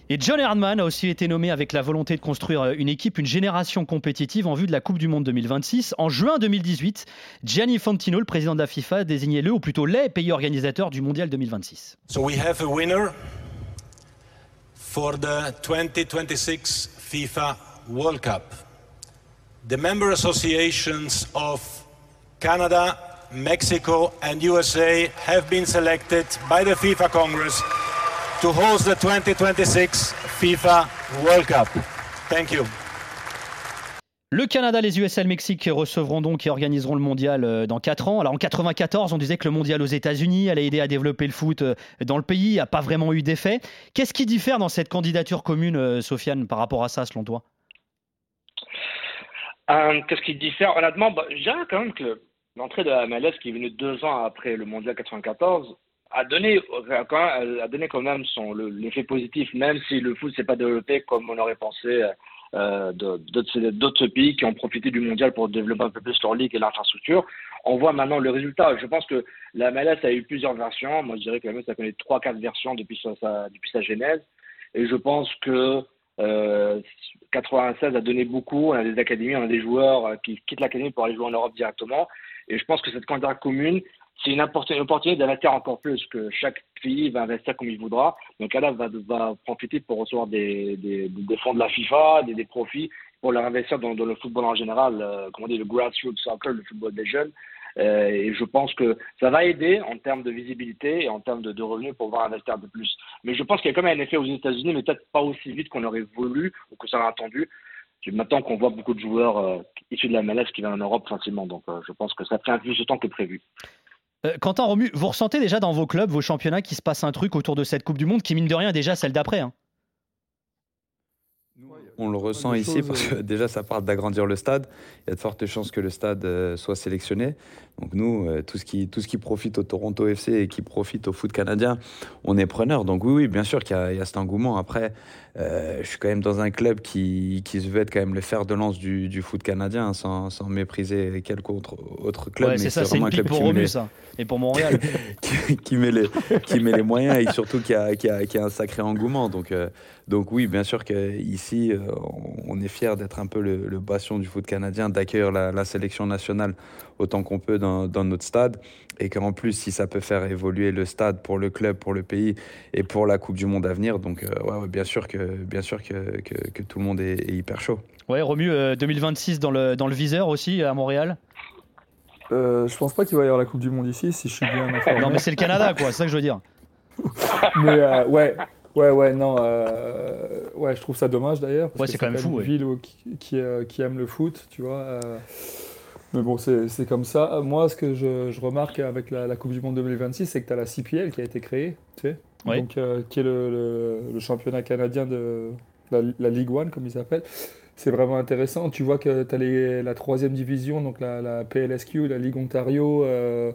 Et John Herdman a aussi été nommé avec la volonté de construire une équipe, une génération compétitive en vue de la Coupe du Monde 2026. En juin 2018, Gianni Fantino, le président de la FIFA, a désigné le, ou plutôt les pays organisateurs du Mondial 2026. So we have a winner for the 2026 FIFA World Cup. The member associations of Canada, Mexico, and USA have been selected by the FIFA Congress to host the 2026 FIFA World Cup. Thank you. Le Canada, les USA et le Mexique recevront donc et organiseront le mondial dans 4 ans. Alors en 94, on disait que le mondial aux États-Unis allait aider à développer le foot dans le pays, n'a pas vraiment eu d'effet. Qu'est-ce qui diffère dans cette candidature commune, Sofiane, par rapport à ça, selon toi? Euh, Qu'est-ce qui diffère? Honnêtement, bah, je quand même que l'entrée de la MLS, qui est venue deux ans après le mondial 94, a donné, quand même, a son, l'effet positif, même si le foot s'est pas développé comme on aurait pensé euh, d'autres pays qui ont profité du mondial pour développer un peu plus leur ligue et l'infrastructure. On voit maintenant le résultat. Je pense que la MLS a eu plusieurs versions. Moi, je dirais que la MLS a connu trois, quatre versions depuis sa, genèse. Et je pense que euh, 96 a donné beaucoup. On a des académies, on a des joueurs euh, qui quittent l'académie pour aller jouer en Europe directement. Et je pense que cette candidature commune, c'est une opportunité d'investir encore plus, que chaque pays va investir comme il voudra. Donc là, va, profiter pour recevoir des, fonds de la FIFA, des, profits pour leur investir dans, le football en général, euh, comment dire, le grassroots soccer, le football des jeunes. Euh, et je pense que ça va aider en termes de visibilité et en termes de, de revenus pour pouvoir investir un peu plus. Mais je pense qu'il y a quand même un effet aux États-Unis, mais peut-être pas aussi vite qu'on aurait voulu ou que ça aurait attendu. Maintenant qu'on voit beaucoup de joueurs euh, issus de la MLS qui viennent en Europe facilement, donc euh, je pense que ça prend plus de temps que prévu. Euh, Quentin Romu, vous ressentez déjà dans vos clubs, vos championnats, qu'il se passe un truc autour de cette Coupe du Monde qui, mine de rien, est déjà celle d'après hein on le ressent ici choses, parce que déjà ça parle d'agrandir le stade. Il y a de fortes chances que le stade euh, soit sélectionné. Donc nous, euh, tout, ce qui, tout ce qui profite au Toronto FC et qui profite au foot canadien, on est preneur. Donc oui, oui bien sûr qu'il y, y, a cet engouement. Après, euh, je suis quand même dans un club qui, qui se veut être quand même le fer de lance du, du foot canadien, hein, sans, sans, mépriser quelque autre, autre club. Ouais, c'est ça, c'est une pique pour Romu, ça. Et pour Montréal. qui, qui, met les, qui met les moyens et surtout qui a, qui a, qui a un sacré engouement. Donc, euh, donc oui, bien sûr qu'ici, on est fiers d'être un peu le, le, bastion du foot canadien, d'accueillir la, la, sélection nationale autant qu'on peut dans, dans, notre stade. Et qu'en plus, si ça peut faire évoluer le stade pour le club, pour le pays et pour la Coupe du Monde à venir, donc euh, ouais, ouais, bien sûr que, bien sûr que, que, que tout le monde est, est, hyper chaud. Ouais, Romu, euh, 2026 dans le, dans le viseur aussi à Montréal? Euh, Je pense pas qu'il va y avoir la Coupe du Monde ici, si je suis bien informé. non, mais c'est le Canada, quoi, c'est ça que je veux dire. mais euh, ouais, Ouais, ouais, non. Euh, ouais, je trouve ça dommage d'ailleurs. Ouais, c'est quand même fou. Une ouais. ville qui, qui, euh, qui, aime le foot, tu vois. Euh, mais bon, c'est comme ça. Moi, ce que je, je remarque avec la, la, Coupe du Monde 2026, c'est que tu as la CPL qui a été créée, tu sais. Oui. Donc, euh, qui est le, le, le, championnat canadien de la, la Ligue One, comme ils s'appellent. C'est vraiment intéressant. Tu vois que tu as la troisième division, donc la, la, PLSQ, la Ligue Ontario et,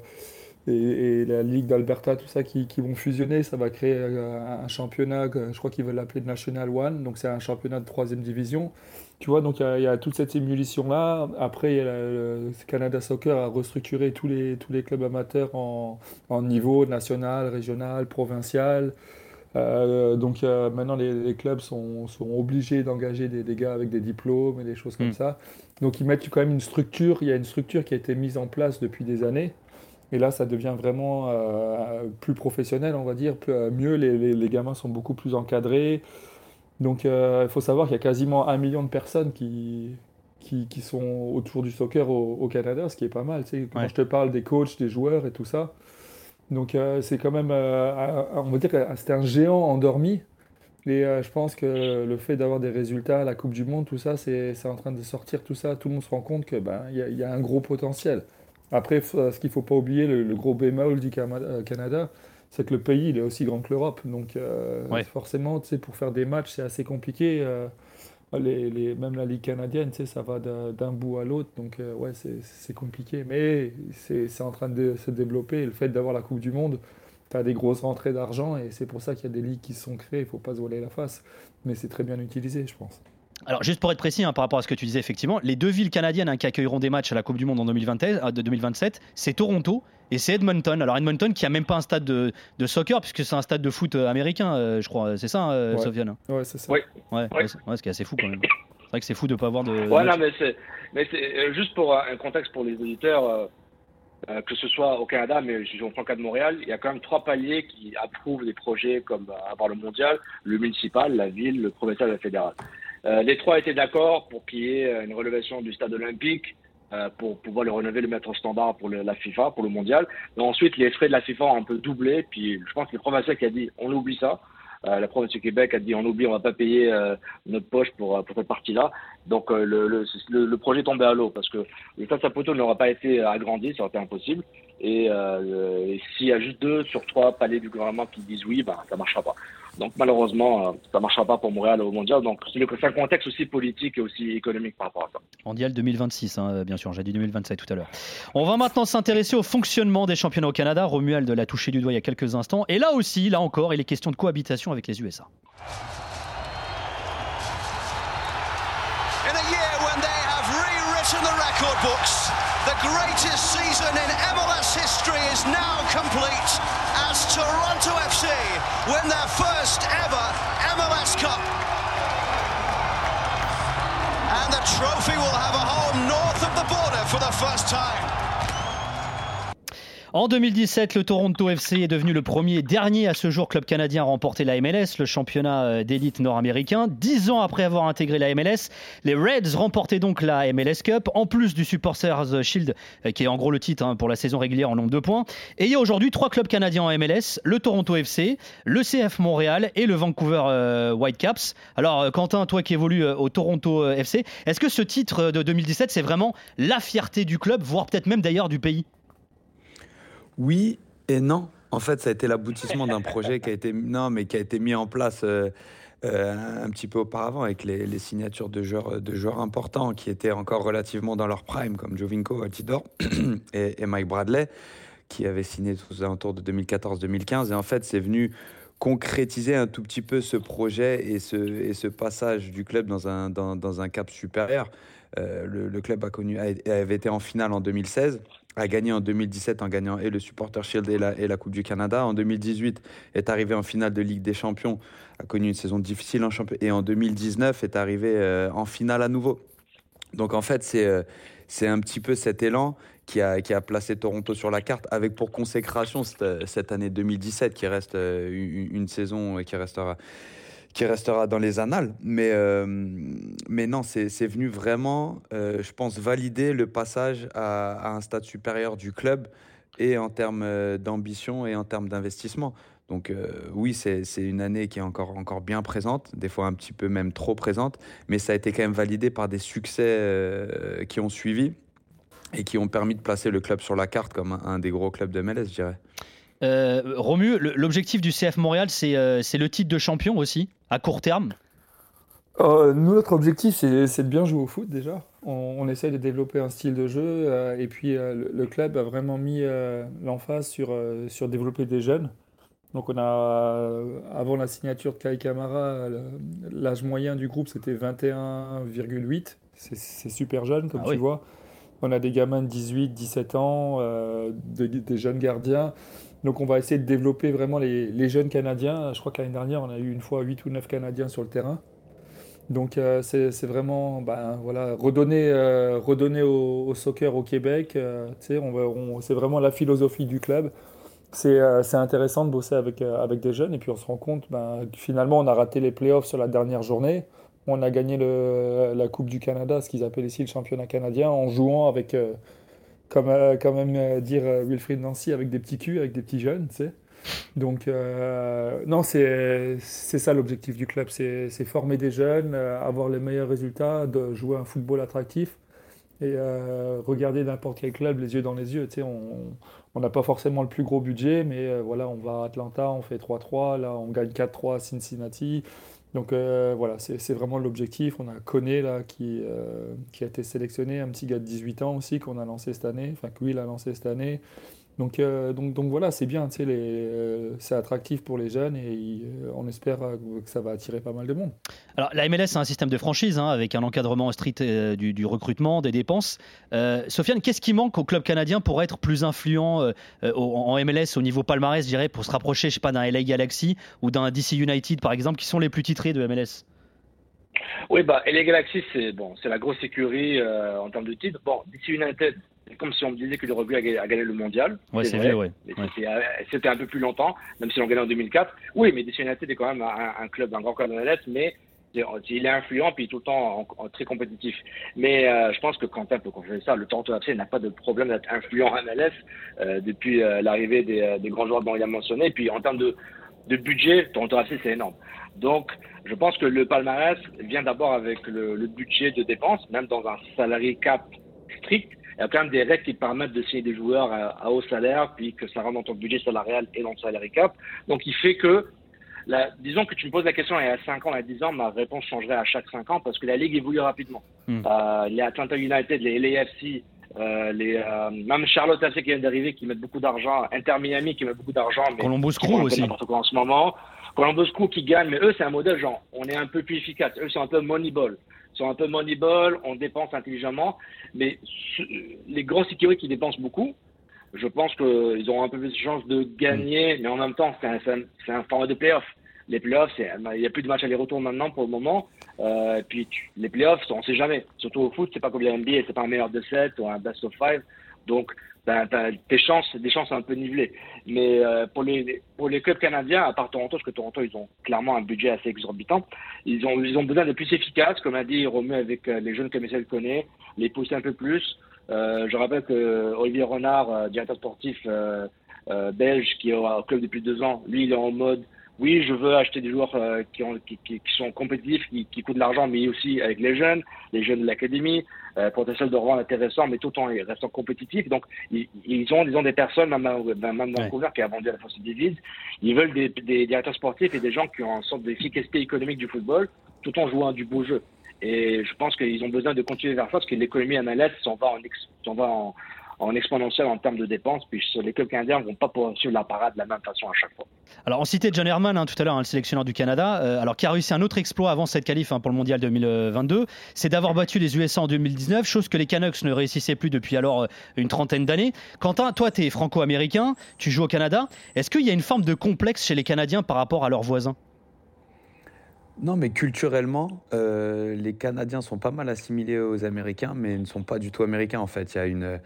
et, la Ligue d'Alberta, tout ça, qui, qui, vont fusionner. Ça va créer un, un championnat, je crois qu'ils veulent l'appeler National One, donc c'est un championnat de troisième division. Tu vois, donc il y, y, a toute cette émulation-là. Après, y a le, Canada Soccer a restructuré tous les, tous les clubs amateurs en, en niveau national, régional, provincial. Euh, donc euh, maintenant, les, les, clubs sont, sont obligés d'engager des, des, gars avec des diplômes et des choses comme mmh. ça. Donc ils mettent quand même une structure. Il y a une structure qui a été mise en place depuis des années. Et là, ça devient vraiment euh, plus professionnel, on va dire, plus, mieux. Les, les, les, gamins sont beaucoup plus encadrés. Donc, euh, il faut savoir qu'il y a quasiment un million de personnes qui, qui, qui sont autour du soccer au, au, Canada, ce qui est pas mal. Tu sais, quand ouais. je te parle des coachs, des joueurs et tout ça. Donc, c'est quand même, on va dire, c'était un géant endormi. Et euh, je pense que le fait d'avoir des résultats à la Coupe du Monde, tout ça, c'est en train de sortir tout ça. Tout le monde se rend compte qu'il ben, y, a- y a un gros potentiel. Après, ce qu'il ne faut pas oublier, le, le gros bémol du euh, Canada, c'est que le pays il est aussi grand que l'Europe. Donc euh, Ouais. forcément, tu sais, pour faire des matchs, c'est assez compliqué. euh, les, les- même la Ligue canadienne, tu sais, ça va d'un bout à l'autre. Donc euh, ouais, c'est compliqué. Mais c'est en train de se développer. Le fait d'avoir la Coupe du Monde, tu as des grosses rentrées d'argent et c'est pour ça qu'il y a des ligues qui sont créées. Il ne faut pas se voiler la face. Mais c'est très bien utilisé, je pense. Alors, juste pour être précis hein, par rapport à ce que tu disais, effectivement, les deux villes canadiennes hein, qui accueilleront des matchs à la Coupe du Monde en 2020, euh, de 2027, c'est Toronto et c'est Edmonton. Alors, Edmonton qui a même pas un stade de, de soccer, puisque c'est un stade de foot euh, américain, euh, je crois. C'est ça, hein, euh, Ouais. Sofiane Ouais, c'est ça. Oui. Ouais, ouais, c'est- ouais, ce qui est assez fou quand même. C'est vrai que c'est fou de pas avoir de. Ouais, non, mais c'est, mais c'est euh, juste pour un contexte pour les auditeurs, euh, euh, que ce soit au Canada, mais je prends le cas de Montréal, il y a quand même trois paliers qui approuvent des projets comme avoir le mondial, le municipal, la ville, le provincial et le fédéral. Euh, les trois étaient d'accord pour qu'il y ait une relevation du stade olympique, euh, pour pouvoir le renover, le mettre au standard pour la FIFA, pour le mondial. Et ensuite, les frais de la FIFA ont un peu doublé, puis je pense que le provincial qui a dit on oublie ça. Euh, la province du Québec a dit on oublie, on va pas payer euh, notre poche pour, euh, pour cette partie-là. Donc euh, le, le, le, projet est tombé à l'eau parce que le stade Saputo n'aura pas été agrandi, ça aurait été impossible. Et, et s'il y a juste deux sur trois palais du gouvernement qui disent oui, ben, ça marchera pas. Donc malheureusement, euh, ça marchera pas pour Montréal au mondial. Donc c'est un contexte aussi politique et aussi économique par rapport à ça. Mondial 2026, hein, bien sûr, j'ai dit 2027 tout à l'heure. On va maintenant s'intéresser au fonctionnement des championnats au Canada. Romuald l'a touché du doigt il y a quelques instants. Et là aussi, là encore, il est question de cohabitation avec les USA. In a year when they have rewritten the record books, the greatest season in MLS history is now complete as Toronto FC win their first ever MLS Cup. And the trophy will have a home north of the border for the first time. En 2017, le Toronto FC est devenu le premier et dernier à ce jour club canadien à remporter la MLS, le championnat euh, d'élite nord-américain. Dix ans après avoir intégré la MLS, les Reds remportaient donc la MLS Cup, en plus du Supporters Shield, euh, qui est en gros le titre hein, pour la saison régulière en nombre de points. Et il y a aujourd'hui trois clubs canadiens en MLS, le Toronto FC, le CF Montréal et le Vancouver euh, Whitecaps. Alors Quentin, toi qui évolues au Toronto FC, est-ce que ce titre de 2017, c'est vraiment la fierté du club, voire peut-être même d'ailleurs du pays? Oui et non. En fait, ça a été l'aboutissement d'un projet qui a été non, mais qui a été mis en place euh, euh, un petit peu auparavant avec les, signatures de joueurs, de joueurs importants qui étaient encore relativement dans leur prime, comme Jovinko, Altidore et, Mike Bradley, qui avaient signé aux alentours de 2014-2015. Et en fait, c'est venu concrétiser un tout petit peu ce projet et ce, passage du club dans un, cap supérieur. Euh, le, le club a connu, a- avait été en finale en 2016, a gagné en 2017 en gagnant et le Supporter Shield et la, Coupe du Canada. En 2018 est arrivé en finale de Ligue des Champions, a connu une saison difficile en championnat et en 2019 est arrivé euh, en finale à nouveau. Donc en fait, c'est euh, c'est un petit peu cet élan qui a, qui a placé Toronto sur la carte, avec pour consécration cette, cette année 2017 qui reste euh, une, une saison qui restera, qui restera dans les annales. Mais, euh, mais non, c'est venu vraiment, euh, je pense, valider le passage à, un stade supérieur du club et en termes euh, d'ambition et en termes d'investissement. Donc oui, c'est une année qui est encore, encore bien présente, des fois un petit peu même trop présente, mais ça a été quand même validé par des succès qui ont suivi et qui ont permis de placer le club sur la carte comme un, un des gros clubs de MLS, je dirais. Euh, Romu, l'objectif du CF Montréal, c'est euh, c'est le titre de champion aussi, à court terme? Euh, nous, notre objectif, c'est de bien jouer au foot déjà. On, on essaye de développer un style de jeu euh, et puis euh, le, le club a vraiment mis l'emphase sur, sur développer des jeunes. Donc on a, avant la signature de Kai Kamara, l'âge moyen du groupe c'était 21,8. C'est super jeune comme Ah tu oui. vois. On a des gamins de 18, 17 ans, de- des jeunes gardiens. Donc on va essayer de développer vraiment les, jeunes Canadiens. Je crois que l'année dernière, on a eu une fois 8 ou 9 Canadiens sur le terrain. Donc euh, c'est vraiment ben, voilà, redonner, euh, redonner au, soccer au Québec. euh, on on- c'est vraiment la philosophie du club. C'est intéressant de bosser avec, avec des jeunes et puis on se rend compte ben, finalement on a raté les playoffs sur la dernière journée. On a gagné le, la Coupe du Canada, ce qu'ils appellent ici le championnat canadien, en jouant avec, comme euh, quand même euh, dire euh, Wilfried Nancy, avec des petits culs, avec des petits jeunes, tu sais. Donc, non, c'est ça l'objectif du club, c'est former des jeunes, avoir les meilleurs résultats, de jouer un football attractif et euh, regarder n'importe quel club les yeux dans les yeux. Tu sais, on n'a pas forcément le plus gros budget, mais voilà, on va à Atlanta, on fait 3-3, là on gagne 4-3 à Cincinnati. Donc voilà, c'est vraiment l'objectif. On a Koné là, qui, qui a été sélectionné, un petit gars de 18 ans aussi qu'on a lancé cette année, enfin que lui a lancé cette année. Donc, euh, donc, donc voilà, c'est bien, euh, c'est attractif pour les jeunes et euh, on espère que ça va attirer pas mal de monde. Alors la MLS, c'est un système de franchise hein, avec un encadrement strict du, recrutement, des dépenses. Sofiane, qu'est-ce qui manque au club canadien pour être plus influent en MLS au niveau palmarès, je dirais, pour se rapprocher, je sais pas, d'un LA Galaxy ou d'un DC United par exemple, qui sont les plus titrés de MLS oui, bah, LA Galaxy, c'est bon, c'est la grosse écurie en termes de titres. Bon, DC United, c'est comme si on me disait que le rugby a, gagné le mondial. Ouais, c'est vrai, ouais. C'était un peu plus longtemps, même si l'on gagné en 2004. Oui, mais DC United est quand même un, club, un grand club de l'Est, mais il est influent puis tout le temps très compétitif. Mais euh, je pense que Quentin peut confirmer ça. Le Toronto FC n'a pas de problème d'être influent en MLS euh, depuis euh, l'arrivée des, des, grands joueurs dont il a mentionné. Et puis en termes de, de budget, Toronto FC c'est énorme. Donc je pense que le palmarès vient d'abord avec le, le budget de dépenses, même dans un salarié cap strict il y a quand même des règles qui permettent de signer des joueurs à, haut salaire, puis que ça rentre dans ton budget salarial et dans le salary cap. Donc, il fait que, la, disons que tu me poses la question il y a 5 ans, il y a 10 ans, ma réponse changerait à chaque 5 ans parce que la ligue évolue rapidement. Hmm. Euh, les Atlanta United, les LAFC, euh, les, euh, même Charlotte FC qui vient d'arriver, qui mettent beaucoup d'argent, Inter Miami qui met beaucoup d'argent, mais Columbus Crew aussi. en ce moment. Columbus Crew qui gagne, mais eux c'est un modèle genre, on est un peu plus efficace. Eux c'est un peu moneyball sont un peu moneyball, on dépense intelligemment, mais les grands sécurités qui dépensent beaucoup, je pense qu'ils auront un peu plus de chance de gagner, mm. mais en même temps, c'est un, un, format de playoff. Les playoffs, il n'y a plus de matchs aller-retour maintenant pour le moment. Euh, et puis les playoffs, on ne sait jamais. Surtout au foot, c'est pas comme la NBA, c'est pas un meilleur de 7 ou un best of 5. Donc t'as, tes chances, des chances un peu nivelées. Mais euh, pour les pour les clubs canadiens, à part Toronto, parce que Toronto ils ont clairement un budget assez exorbitant, ils ont ils ont besoin de plus efficace, comme a dit Romu avec euh, les jeunes comme il connaît, les pousser un peu plus. Euh, je rappelle que Olivier Renard, directeur sportif belge, qui est au club depuis deux ans, lui il est en mode oui, je veux acheter des joueurs euh, qui, ont, qui, qui, sont compétitifs, qui, qui coûtent de l'argent, mais aussi avec les jeunes, les jeunes de l'académie, euh, potentiel de rendre intéressant, mais tout en restant compétitifs. Donc, ils, ils ont, disons, des personnes, même, même dans Vancouver, qui a vendu à la Force Divise, ils veulent des, des, directeurs sportifs et des gens qui ont une sorte d'efficacité économique du football, tout en jouant du beau jeu. Et je pense qu'ils ont besoin de continuer vers ça, parce que l'économie MLS s'en va en, s'en va en, en exponentiel en termes de dépenses. Puis les clubs canadiens ne vont pas poursuivre la parade de la même façon à chaque fois. Alors on citait John Herman hein, tout à l'heure, hein, le sélectionneur du Canada, euh, alors qui a réussi un autre exploit avant cette qualif hein, pour le Mondial 2022, c'est d'avoir battu les USA en 2019, chose que les Canucks ne réussissaient plus depuis alors euh, une trentaine d'années. Quentin, toi tu es franco-américain, tu joues au Canada. Est-ce qu'il y a une forme de complexe chez les Canadiens par rapport à leurs voisins? Non, mais culturellement, euh, les Canadiens sont pas mal assimilés aux Américains, mais ne sont pas du tout américains en fait. Il y a une,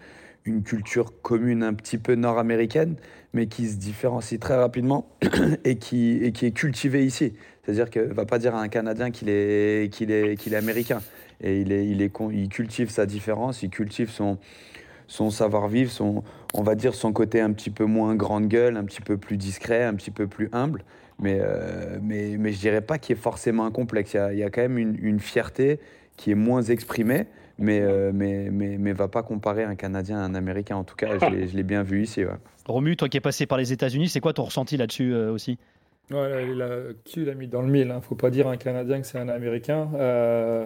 une culture commune un petit peu nord-américaine, mais qui se différencie très rapidement et qui, et qui est cultivée ici. C'est-à-dire qu'il ne va pas dire à un Canadien qu'il est, qu'il est, qu'il est américain. Et il, est, il, est, il cultive sa différence, il cultive son, son savoir-vivre, son, on va dire son côté un petit peu moins grande gueule, un petit peu plus discret, un petit peu plus humble. Mais, euh, mais, mais je dirais pas qu'il est forcément un complexe. Il y a, il y a quand même une fierté qui est moins exprimée mais, euh, mais, mais, mais, va pas comparer un Canadien à un Américain. En tout cas, je l'ai bien vu ici. Ouais. Romu, toi qui es passé par les États-Unis, c'est quoi ton ressenti là-dessus euh, aussi? Ouais, il a, l'a mis dans le mille. ne hein. Faut pas dire un Canadien que c'est un Américain. Euh,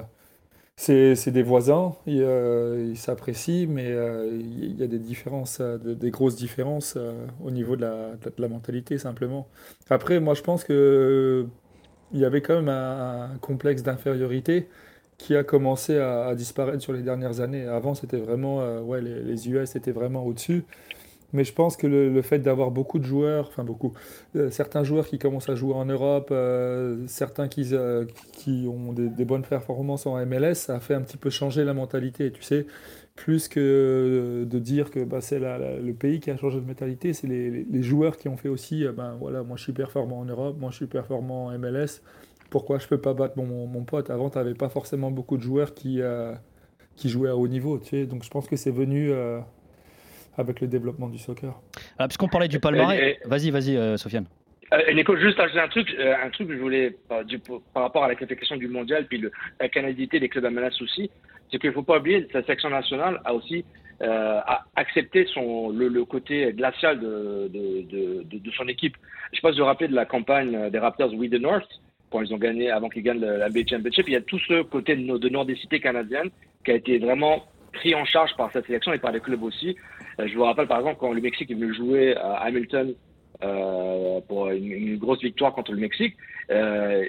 c'est des voisins, ils s'apprécient, mais il y a des différences, des grosses différences au niveau de la, de la, mentalité simplement. Après, moi je pense que il y avait quand même un complexe d'infériorité qui a commencé à, disparaître sur les dernières années. Avant, c'était vraiment, euh, ouais, les, US étaient vraiment au-dessus. Mais je pense que le, fait d'avoir beaucoup de joueurs, enfin beaucoup, euh, certains joueurs qui commencent à jouer en Europe, euh, certains qui, ont des, bonnes performances en MLS, ça a fait un petit peu changer la mentalité. Tu sais, plus que de dire que bah, c'est le pays qui a changé de mentalité, c'est les, les, joueurs qui ont fait aussi, ben voilà, moi je suis performant en Europe, moi je suis performant en MLS pourquoi je peux pas battre mon, mon pote Avant, tu n'avais pas forcément beaucoup de joueurs qui, euh, qui jouaient à haut niveau. Tu sais donc je pense que c'est venu euh, avec le développement du soccer. Ah, Puisqu'on parlait du palmarès, vas-y, vas-y, euh, Sofiane. Euh, Nico, juste ajouter un truc, euh, un truc que je voulais par, du, par rapport à la qualification du mondial, puis le, la canadité des clubs MLS aussi, c'est qu'il ne faut pas oublier sa section nationale a aussi euh, a accepté son, le, le, côté glacial de, de, de, de, son équipe. Je pense de rappeler de la campagne des Raptors We the North, quand ils ont gagné, avant qu'ils gagnent la NBA Championship, il y a tout ce côté de, de nordicité canadienne qui a été vraiment pris en charge par cette sélection et par les clubs aussi. Euh, je vous rappelle par exemple quand le Mexique est venu jouer à Hamilton euh, pour une, grosse victoire contre le Mexique. Euh,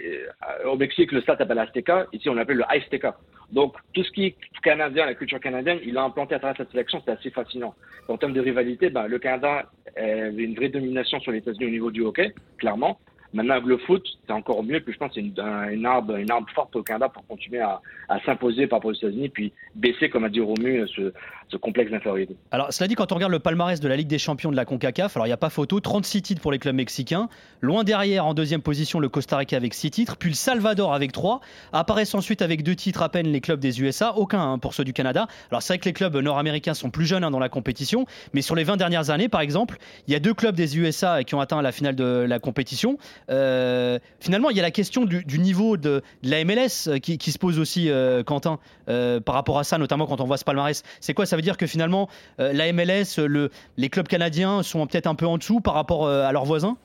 au Mexique, le stade s'appelle Azteca. Ici, on l'appelle le Azteca. Donc, tout ce qui est canadien, la culture canadienne, il a implanté à travers cette sélection. C'est assez fascinant. En termes de rivalité, ben, le Canada avait une vraie domination sur les États-Unis au niveau du hockey, clairement. Maintenant, avec le foot, c'est encore mieux. Puis je pense que c'est une, arbre, une arbre forte au Canada pour continuer à, s'imposer par rapport aux États-Unis, puis baisser, comme a dit Romu, ce, ce complexe d'infériorité. Alors, cela dit, quand on regarde le palmarès de la Ligue des Champions de la CONCACAF, alors il n'y a pas photo, 36 titres pour les clubs mexicains. Loin derrière, en deuxième position, le Costa Rica avec 6 titres, puis le Salvador avec 3. Apparaissent ensuite avec 2 titres à peine les clubs des USA, aucun hein, pour ceux du Canada. Alors, c'est vrai que les clubs nord-américains sont plus jeunes hein, dans la compétition, mais sur les 20 dernières années, par exemple, il y a deux clubs des USA qui ont atteint la finale de la compétition. Euh, finalement, il y a la question du, niveau de, la MLS euh, qui, se pose aussi, euh, Quentin, par rapport à ça, notamment quand on voit ce palmarès. C'est quoi? Ça veut dire que finalement, la MLS, le, les clubs canadiens sont peut-être un peu en dessous par rapport à leurs voisins?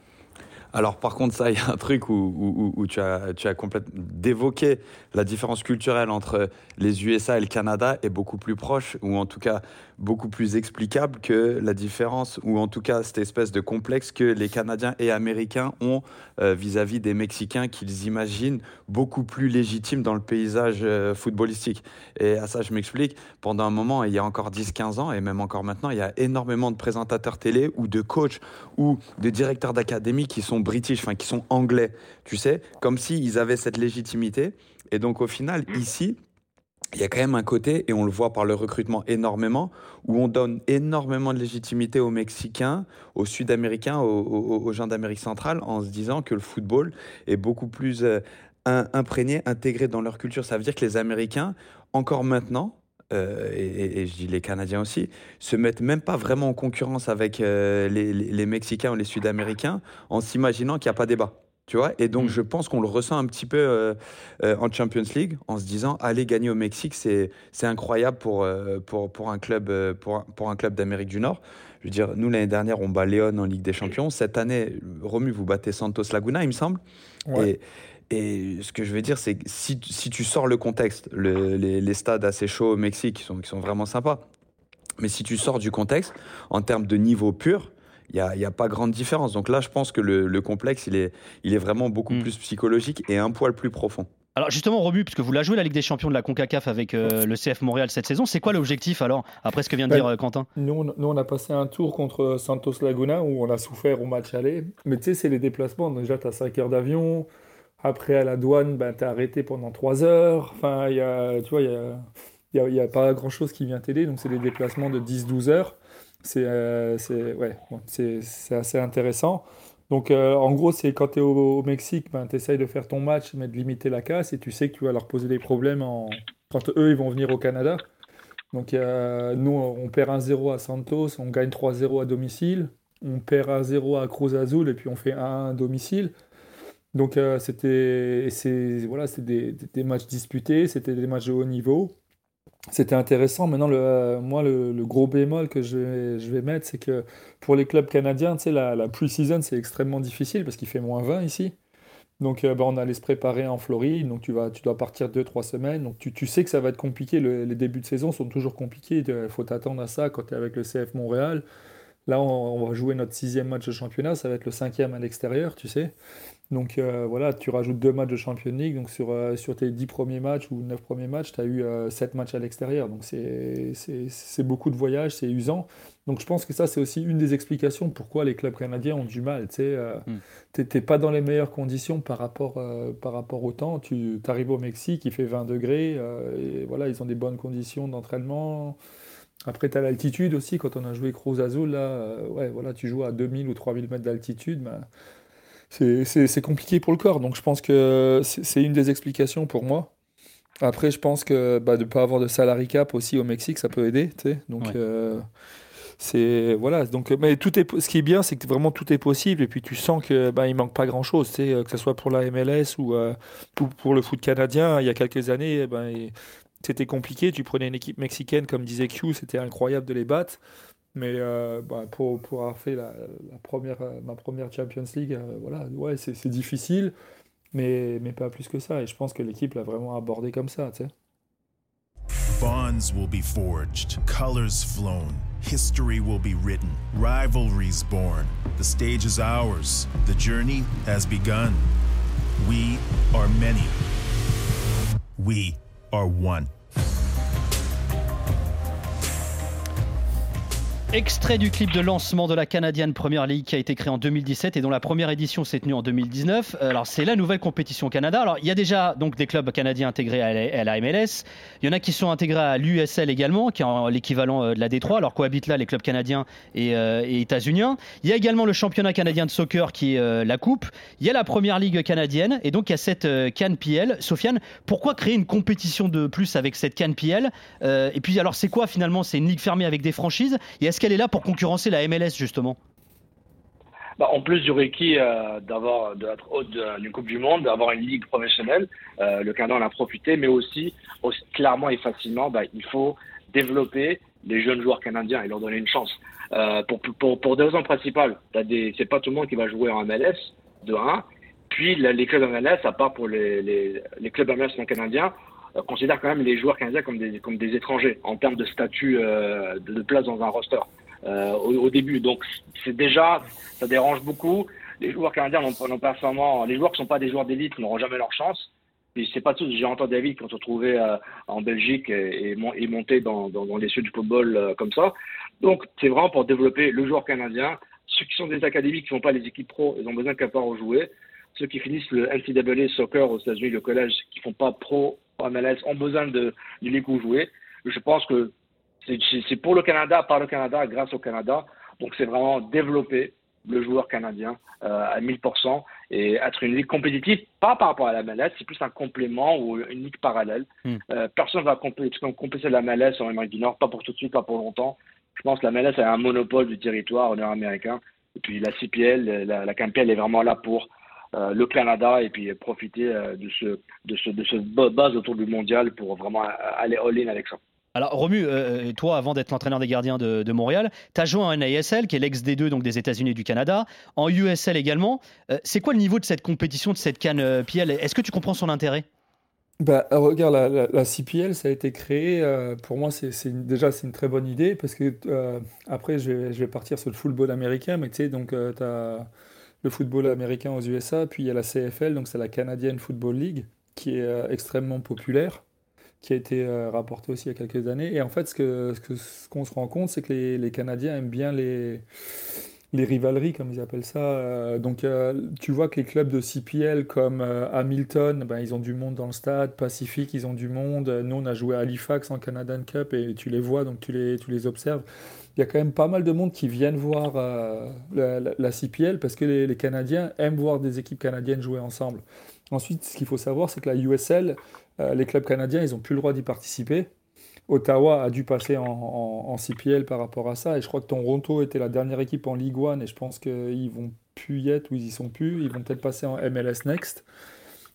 Alors par contre, ça, il y a un truc où, tu as complètement d'évoquer la différence culturelle entre les USA et le Canada est beaucoup plus proche, ou en tout cas beaucoup plus explicable que la différence, ou en tout cas cette espèce de complexe que les Canadiens et Américains ont euh, vis-à-vis -vis des Mexicains qu'ils imaginent beaucoup plus légitimes dans le paysage euh, footballistique. Et à ça, je m'explique. Pendant un moment, il y a encore 10-15 ans, et même encore maintenant, il y a énormément de présentateurs télé ou de coachs ou de directeurs d'académie qui sont british, enfin qui sont anglais, tu sais, comme s'ils avaient cette légitimité. Et donc au final, ici, il y a quand même un côté, et on le voit par le recrutement énormément, où on donne énormément de légitimité aux Mexicains, aux Sud-Américains, aux, gens d'Amérique centrale, en se disant que le football est beaucoup plus euh, imprégné, intégré dans leur culture. Ça veut dire que les Américains, encore maintenant, euh, et, je dis les Canadiens aussi, se mettent même pas vraiment en concurrence avec euh, les, les, les, Mexicains ou les Sud-Américains en s'imaginant qu'il n'y a pas débat. Tu vois et donc, mmh. je pense qu'on le ressent un petit peu euh, euh, en Champions League en se disant aller gagner au Mexique, c'est incroyable pour, euh, pour, pour un club, pour, pour un club d'Amérique du Nord. Je veux dire, nous, l'année dernière, on bat Léon en Ligue des Champions. Cette année, Romu, vous battez Santos Laguna, il me semble. Ouais. Et, et ce que je veux dire, c'est que si, si tu sors le contexte, le, les, les, stades assez chauds au Mexique, qui sont, qui sont vraiment sympas, mais si tu sors du contexte, en termes de niveau pur, il n'y a, y a, pas grande différence. Donc là, je pense que le, le complexe, il est, il est vraiment beaucoup mmh. plus psychologique et un poil plus profond. Alors justement, Romu, puisque vous la joué la Ligue des Champions de la CONCACAF avec euh, le CF Montréal cette saison, c'est quoi l'objectif alors, après ce que vient de ben, dire euh, Quentin? Nous on, nous, on a passé un tour contre Santos Laguna où on a souffert au match aller. Mais tu sais, c'est les déplacements. Déjà, tu as 5 heures d'avion. Après, à la douane, ben, tu es arrêté pendant 3 heures. Enfin, y a, tu vois, il n'y a, y a, y a, pas grand-chose qui vient t'aider. Donc, c'est des déplacements de 10-12 heures c'est euh, ouais, bon, assez intéressant. Donc, euh, en gros, c'est quand tu es au, Mexique, ben, tu essayes de faire ton match, mais de limiter la casse, et tu sais que tu vas leur poser des problèmes en... quand eux, ils vont venir au Canada. Donc, nous, on perd 1-0 à Santos, on gagne 3-0 à domicile, on perd 1-0 à Cruz Azul, et puis on fait 1 à domicile. Donc, euh, c'était voilà, des, des matchs disputés, c'était des matchs de haut niveau c'était intéressant. Maintenant, le, euh, moi, le, gros bémol que je vais, mettre, c'est que pour les clubs canadiens, tu sais, la, la pre-season, c'est extrêmement difficile parce qu'il fait moins 20 ici. Donc, euh, bah, on allait se préparer en Floride. Donc, tu, vas, tu dois partir 2-3 semaines. Donc, tu, sais que ça va être compliqué. Le, les débuts de saison sont toujours compliqués. Il faut t'attendre à ça quand tu es avec le CF Montréal. Là, on, va jouer notre sixième match de championnat. Ça va être le cinquième à l'extérieur, tu sais. Donc euh, voilà, tu rajoutes deux matchs de Champions League. Donc sur, euh, sur tes dix premiers matchs ou neuf premiers matchs, tu as eu euh, sept matchs à l'extérieur. Donc c'est beaucoup de voyages, c'est usant. Donc je pense que ça, c'est aussi une des explications pourquoi les clubs canadiens ont du mal. Tu sais, mm. t'es pas dans les meilleures conditions par rapport, par rapport au temps. Tu arrives au Mexique, il fait 20 degrés. et voilà, ils ont des bonnes conditions d'entraînement. Après, tu as l'altitude aussi. Quand on a joué Cruz Azul, là, ouais, voilà, tu joues à 2000 ou 3000 mètres d'altitude. Ben, c'est compliqué pour le corps. Donc je pense que c'est une des explications pour moi. Après, je pense que bah, de ne pas avoir de salary cap aussi au Mexique, ça peut aider. Donc ouais. euh, c'est voilà donc mais tout est ce qui est bien c'est que vraiment tout est possible et puis tu sens que ben il manque pas grand chose que ce soit pour la MLS ou, pour le foot canadien il y a quelques années ben c'était compliqué tu prenais une équipe mexicaine comme disait Q c'était incroyable de les battre mais ben, pour, pour avoir fait la, première ma première Champions League voilà ouais c'est difficile mais, mais pas plus que ça. Et je pense que l'équipe l'a vraiment abordé comme ça, tu. Bonds will be forged, colors flown, history will be written, rivalries born. The stage is ours, the journey has begun. We are many. We are one. Extrait du clip de lancement de la Canadian Premier League qui a été créé en 2017 et dont la première édition s'est tenue en 2019. Alors c'est la nouvelle compétition au Canada. Alors il y a déjà donc des clubs canadiens intégrés à la MLS. Il y en a qui sont intégrés à l'USL également, qui est l'équivalent euh, de la D3. Alors cohabitent là les clubs canadiens et, euh, et états-uniens. Il y a également le championnat canadien de soccer qui est euh, la Coupe. Il y a la Première Ligue canadienne et donc il y a cette Can PL. Sofiane, pourquoi créer une compétition de plus avec cette Can PL Et puis alors c'est quoi finalement? C'est une ligue fermée avec des franchises? Et est-ce qu'elle est là pour concurrencer la MLS justement bah, en plus du requis euh, d'avoir de d'une Coupe du Monde, d'avoir une ligue professionnelle, euh, le Canada en a profité, mais aussi, clairement et facilement, bah, il faut développer les jeunes joueurs canadiens et leur donner une chance. Euh, pour, deux raisons principales. C'est pas tout le monde qui va jouer en MLS, de 1. Puis les clubs MLS, à part pour les, les clubs MLS non canadiens, euh, considèrent quand même les joueurs canadiens comme des, comme des étrangers en termes de statut de, de, place dans un roster. Euh, au, début. Donc c'est déjà, ça dérange beaucoup. Les joueurs canadiens n'ont pas forcément, les joueurs qui sont pas des joueurs d'élite n'auront jamais leur chance. Et c'est pas tous. J'ai entendu David qui ont se euh, en Belgique et, et, monté dans, dans, les cieux du football euh, comme ça. Donc c'est vraiment pour développer le joueur canadien. Ceux qui sont des académies qui font pas les équipes pro, ils ont besoin qu'à part jouer. Ceux qui finissent le NCAA soccer aux États-Unis, le collège, qui font pas pro MLS, ont besoin de, de ligue où jouer. Je pense que c'est pour le Canada, par le Canada, grâce au Canada. Donc c'est vraiment développer le joueur canadien euh, à 1000% et être une ligue compétitive, pas par rapport à la MLS, c'est plus un complément ou une ligue parallèle. Hmm. Euh, personne ne va compléter la MLS en Amérique du Nord, pas pour tout de suite, pas pour longtemps. Je pense que la MLS a un monopole du territoire nord-américain. Et puis la CPL, la, la CAMPL est vraiment là pour euh, le Canada et puis profiter de, ce, de, ce, de ce base autour du mondial pour vraiment aller all-in avec ça. Alors Romu, euh, euh, toi avant d'être l'entraîneur des gardiens de, Montréal, tu as joué en NASL, qui est l'ex D2 donc des États-Unis et du Canada, en USL également. Euh, c'est quoi le niveau de cette compétition, de cette canne PL Est-ce que tu comprends son intérêt? Bah, regarde, la, CPL, ça a été créé, pour moi, c'est déjà c'est une très bonne idée, parce que après, je vais, partir sur le football américain, mais tu sais, donc tu as le football américain aux USA, puis il y a la CFL, donc c'est la Canadian Football League, qui est extrêmement populaire qui a été euh, rapporté aussi il y a quelques années. Et en fait, ce qu'on ce que, ce qu'on se rend compte, c'est que les, les, Canadiens aiment bien les, les rivaleries, comme ils appellent ça. Euh, donc, euh, tu vois que les clubs de CPL comme Hamilton, ben, ils ont du monde dans le stade. Pacific, ils ont du monde. Nous, on a joué à Halifax en Canadian Cup et tu les vois, donc tu les, tu les observes. Il y a quand même pas mal de monde qui viennent voir la, CPL parce que les, les Canadiens aiment voir des équipes canadiennes jouer ensemble. Ensuite, ce qu'il faut savoir, c'est que la USL, euh, les clubs canadiens, ils n'ont plus le droit d'y participer. Ottawa a dû passer en, CPL par rapport à ça. Et je crois que Toronto était la dernière équipe en League One. Et je pense qu'ils vont plus y être ou ils y sont plus. Ils vont peut-être passer en MLS Next.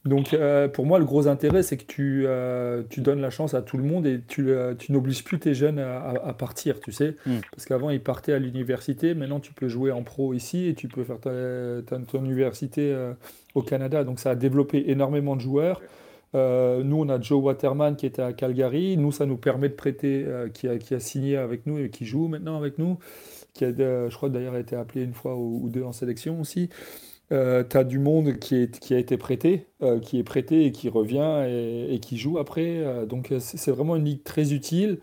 Donc euh, pour moi, le gros intérêt, c'est que tu, euh, tu, donnes la chance à tout le monde et tu, tu n'obliges plus tes jeunes à, partir, tu sais. Hmm. Parce qu'avant, ils partaient à l'université. Maintenant, tu peux jouer en pro ici et tu peux faire ta, ton université au Canada. Donc ça a développé énormément de joueurs. Euh, nous, on a Joe Waterman qui était à Calgary. Nous, ça nous permet de prêter, euh, qui, a, signé avec nous et qui joue maintenant avec nous. Qui a, je crois d'ailleurs été appelé une fois ou, deux en sélection aussi. Euh, tu as du monde qui, a été prêté, qui est prêté et qui revient et, qui joue après. donc c'est vraiment une ligue très utile.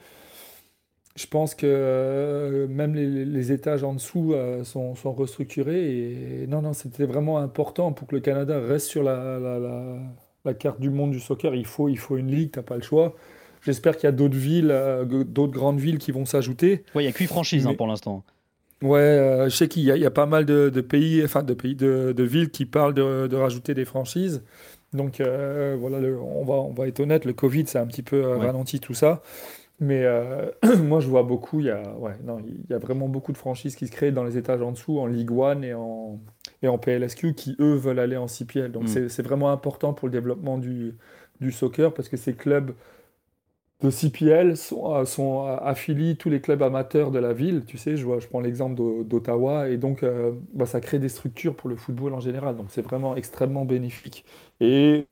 Je pense que même les, étages en dessous sont, restructurés. Non, non, c'était vraiment important pour que le Canada reste sur la carte du monde du soccer, il faut, il faut une ligue, tu n'as pas le choix. J'espère qu'il y a d'autres villes, euh, d'autres grandes villes qui vont s'ajouter. Oui, il n'y a qu'une franchise hein, pour l'instant. Ouais, euh, je sais qu'il y, y, a pas mal de, pays, enfin de pays, de, villes qui parlent de, rajouter des franchises. Donc euh, voilà, on, va, on va être honnête, le Covid, ça a un petit peu ralenti tout ça. Mais moi, je vois beaucoup, il y, a, ouais, non, il y a vraiment beaucoup de franchises qui se créent dans les étages en dessous, en Ligue 1 et en, et en PLSQ, qui, eux, veulent aller en CPL. Donc, Mm. c'est vraiment important pour le développement du, du soccer, parce que ces clubs de CPL sont, euh, sont euh, affilient tous les clubs amateurs de la ville. Tu sais, je, vois, je prends l'exemple d'O- d'Ottawa, et donc euh, bah, ça crée des structures pour le football en général. Donc c'est vraiment extrêmement bénéfique. Et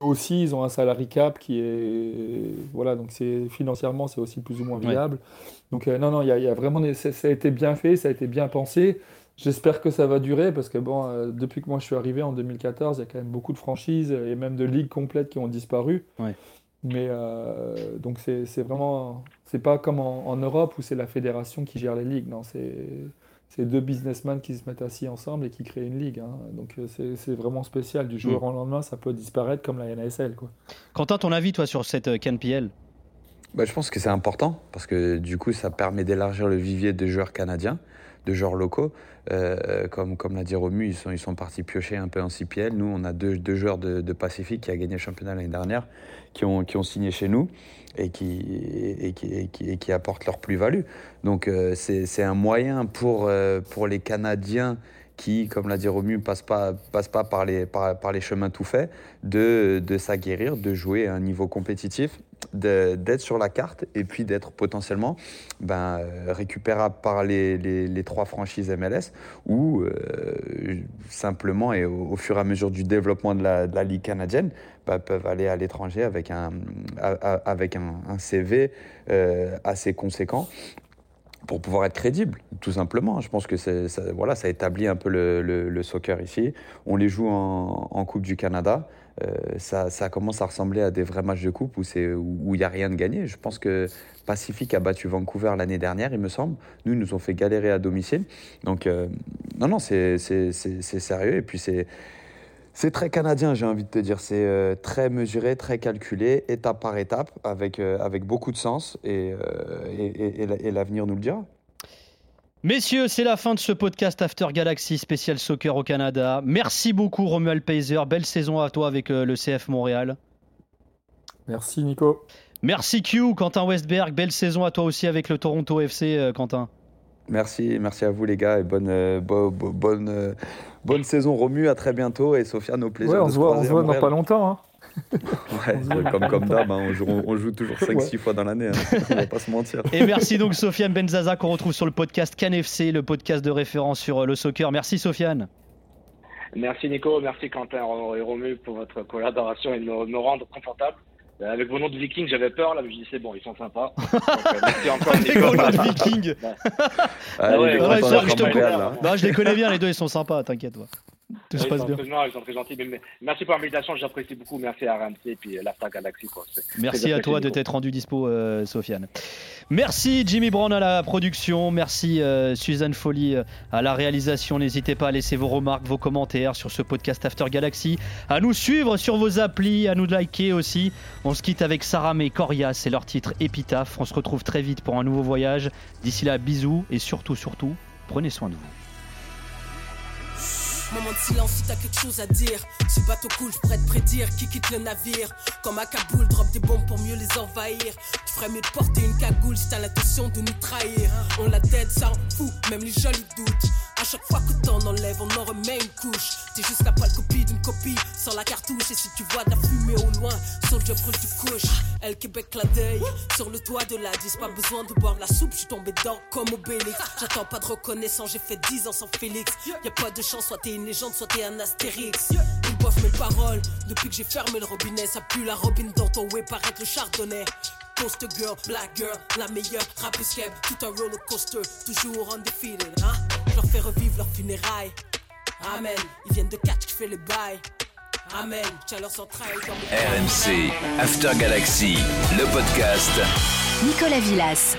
aussi, ils ont un salary cap qui est. Voilà, donc c'est financièrement, c'est aussi plus ou moins Ouais. viable. Donc euh, non, non, il y, a- il y a vraiment. des- ça a été bien fait, ça a été bien pensé. J'espère que ça va durer parce que bon, euh, depuis que moi je suis arrivé en 2014, il y a quand même beaucoup de franchises et même de ligues complètes qui ont disparu. Ouais. Mais euh, donc c'est vraiment, c'est pas comme en, en Europe où c'est la fédération qui gère les ligues. Non, c'est deux businessmen qui se mettent assis ensemble et qui créent une ligue. hein. Donc euh, c'est vraiment spécial. Du jour Mm. au lendemain, ça peut disparaître comme la NASL. Quoi. Quentin, ton avis, toi, sur cette CanPL Bah, je pense que c'est important parce que du coup, ça permet d'élargir le vivier de joueurs canadiens, de joueurs locaux. Euh, comme comme l'a dit Romu, ils sont, ils sont partis piocher un peu en CPL. Nous, on a deux, deux joueurs de, Pacifique qui a gagné le championnat l'année dernière, qui ont, qui ont signé chez nous et qui, et qui, et qui, apportent leur plus-value. Donc, euh, c'est un moyen pour, euh, pour les Canadiens qui, comme l'a dit Romu, ne passent pas, pas par, les, par, les chemins tout faits, de, de s'aguerrir, de jouer à un niveau compétitif, d'être sur la carte et puis d'être potentiellement ben, euh, récupérable par les, trois franchises MLS ou euh, simplement et au, fur et à mesure du développement de la, Ligue canadienne, ben, peuvent aller à l'étranger avec un, CV euh, assez conséquent pour pouvoir être crédible, tout simplement. Je pense que ça, voilà, ça établit un peu le, soccer ici. On les joue en Coupe du Canada. Euh, ça, commence à ressembler à des vrais matchs de coupe où il n'y a rien de gagné. Je pense que Pacific a battu Vancouver l'année dernière, il me semble. Nous, ils nous ont fait galérer à domicile. Donc, euh, non, non, c'est, sérieux. Et puis, c'est, très canadien, j'ai envie de te dire. C'est euh, très mesuré, très calculé, étape par étape, avec, beaucoup de sens. Et l'avenir nous le dira. Messieurs, c'est la fin de ce podcast After Galaxy spécial soccer au Canada. Merci beaucoup Romuald Paiser. Belle saison à toi avec euh, le CF Montréal. Merci Nico. Merci Q, Quentin Westberg. Belle saison à toi aussi avec le Toronto FC, euh, Quentin. Merci, merci à vous les gars et bonne, euh, bo- bo- bonne, euh, bonne saison Romu, à très bientôt et Sofiane, au plaisir Ouais, on de se voit, on croiser se à voit dans pas longtemps. hein. Ouais, comme comme d'hab, hein, on, joue, on joue toujours 5-6 Ouais. fois dans l'année, hein, on va pas se mentir. Et merci donc Sofiane Benzaza qu'on retrouve sur le podcast CanFC, le podcast de référence sur euh, le soccer. Merci Sofiane. Merci Nico, merci Quentin et Romu pour votre collaboration et de me, me rendre confortable. Euh, Avec vos noms de vikings, j'avais peur là, mais je dis c'est bon, ils sont sympas. Donc, euh, merci encore Avec Nico. vos noms de vikings. Sont- d'être je les connais bien, les deux, ils sont sympas, t'inquiète. toi. Tout se passe bien. ils sont très gentils. Mais, mais merci pour l'invitation, j'apprécie beaucoup. Merci à RMC et puis euh, l'After Galaxy. Quoi. Merci à toi de t'être rendu dispo, euh, Sofiane. Merci Jimmy Brown à la production. Merci euh, Suzanne Folly euh, à la réalisation. N'hésitez pas à laisser vos remarques, vos commentaires sur ce podcast After Galaxy. À nous suivre sur vos applis, à nous liker aussi. On se quitte avec Sarah May Coria, c'est leur titre Épitaphe. On se retrouve très vite pour un nouveau voyage. D'ici là, bisous et surtout, surtout, prenez soin de vous. Moment de silence si t'as quelque chose à dire. Le bateau coule, je pourrais te prédire qui quitte le navire. Comme à Kaboul, drop des bombes pour mieux les envahir. Tu ferais mieux de porter une cagoule si t'as l'intention de nous trahir. On la tête, ça en fout, même les jolis doutes. À chaque fois que t'en enlèves, on en remet une couche. T'es juste la pâle copie d'une copie, sans la cartouche. Et si tu vois de la fumée au loin, Soldier brûle du couche. Elle Québec la deuil, sur le toit de la 10. Pas besoin de boire la soupe, j'suis tombé dedans comme Obélix. J'attends pas de reconnaissance, j'ai fait 10 ans sans Félix. Y a pas de chance, soit t'es une légende, soit t'es un astérix. Boivent mes paroles, depuis que j'ai fermé le robinet, ça pue la robine dans ton way, paraît que le chardonnay. Poster girl, black girl, la meilleure, rappeuse keb, tout un roller coaster, toujours undefeated, hein. Je leur fais revivre leurs funérailles. Amen, ils viennent de catch qui fait le bail. Amen, tiens leur centrale dans mon RMC After Galaxy, le podcast. Nicolas Villas.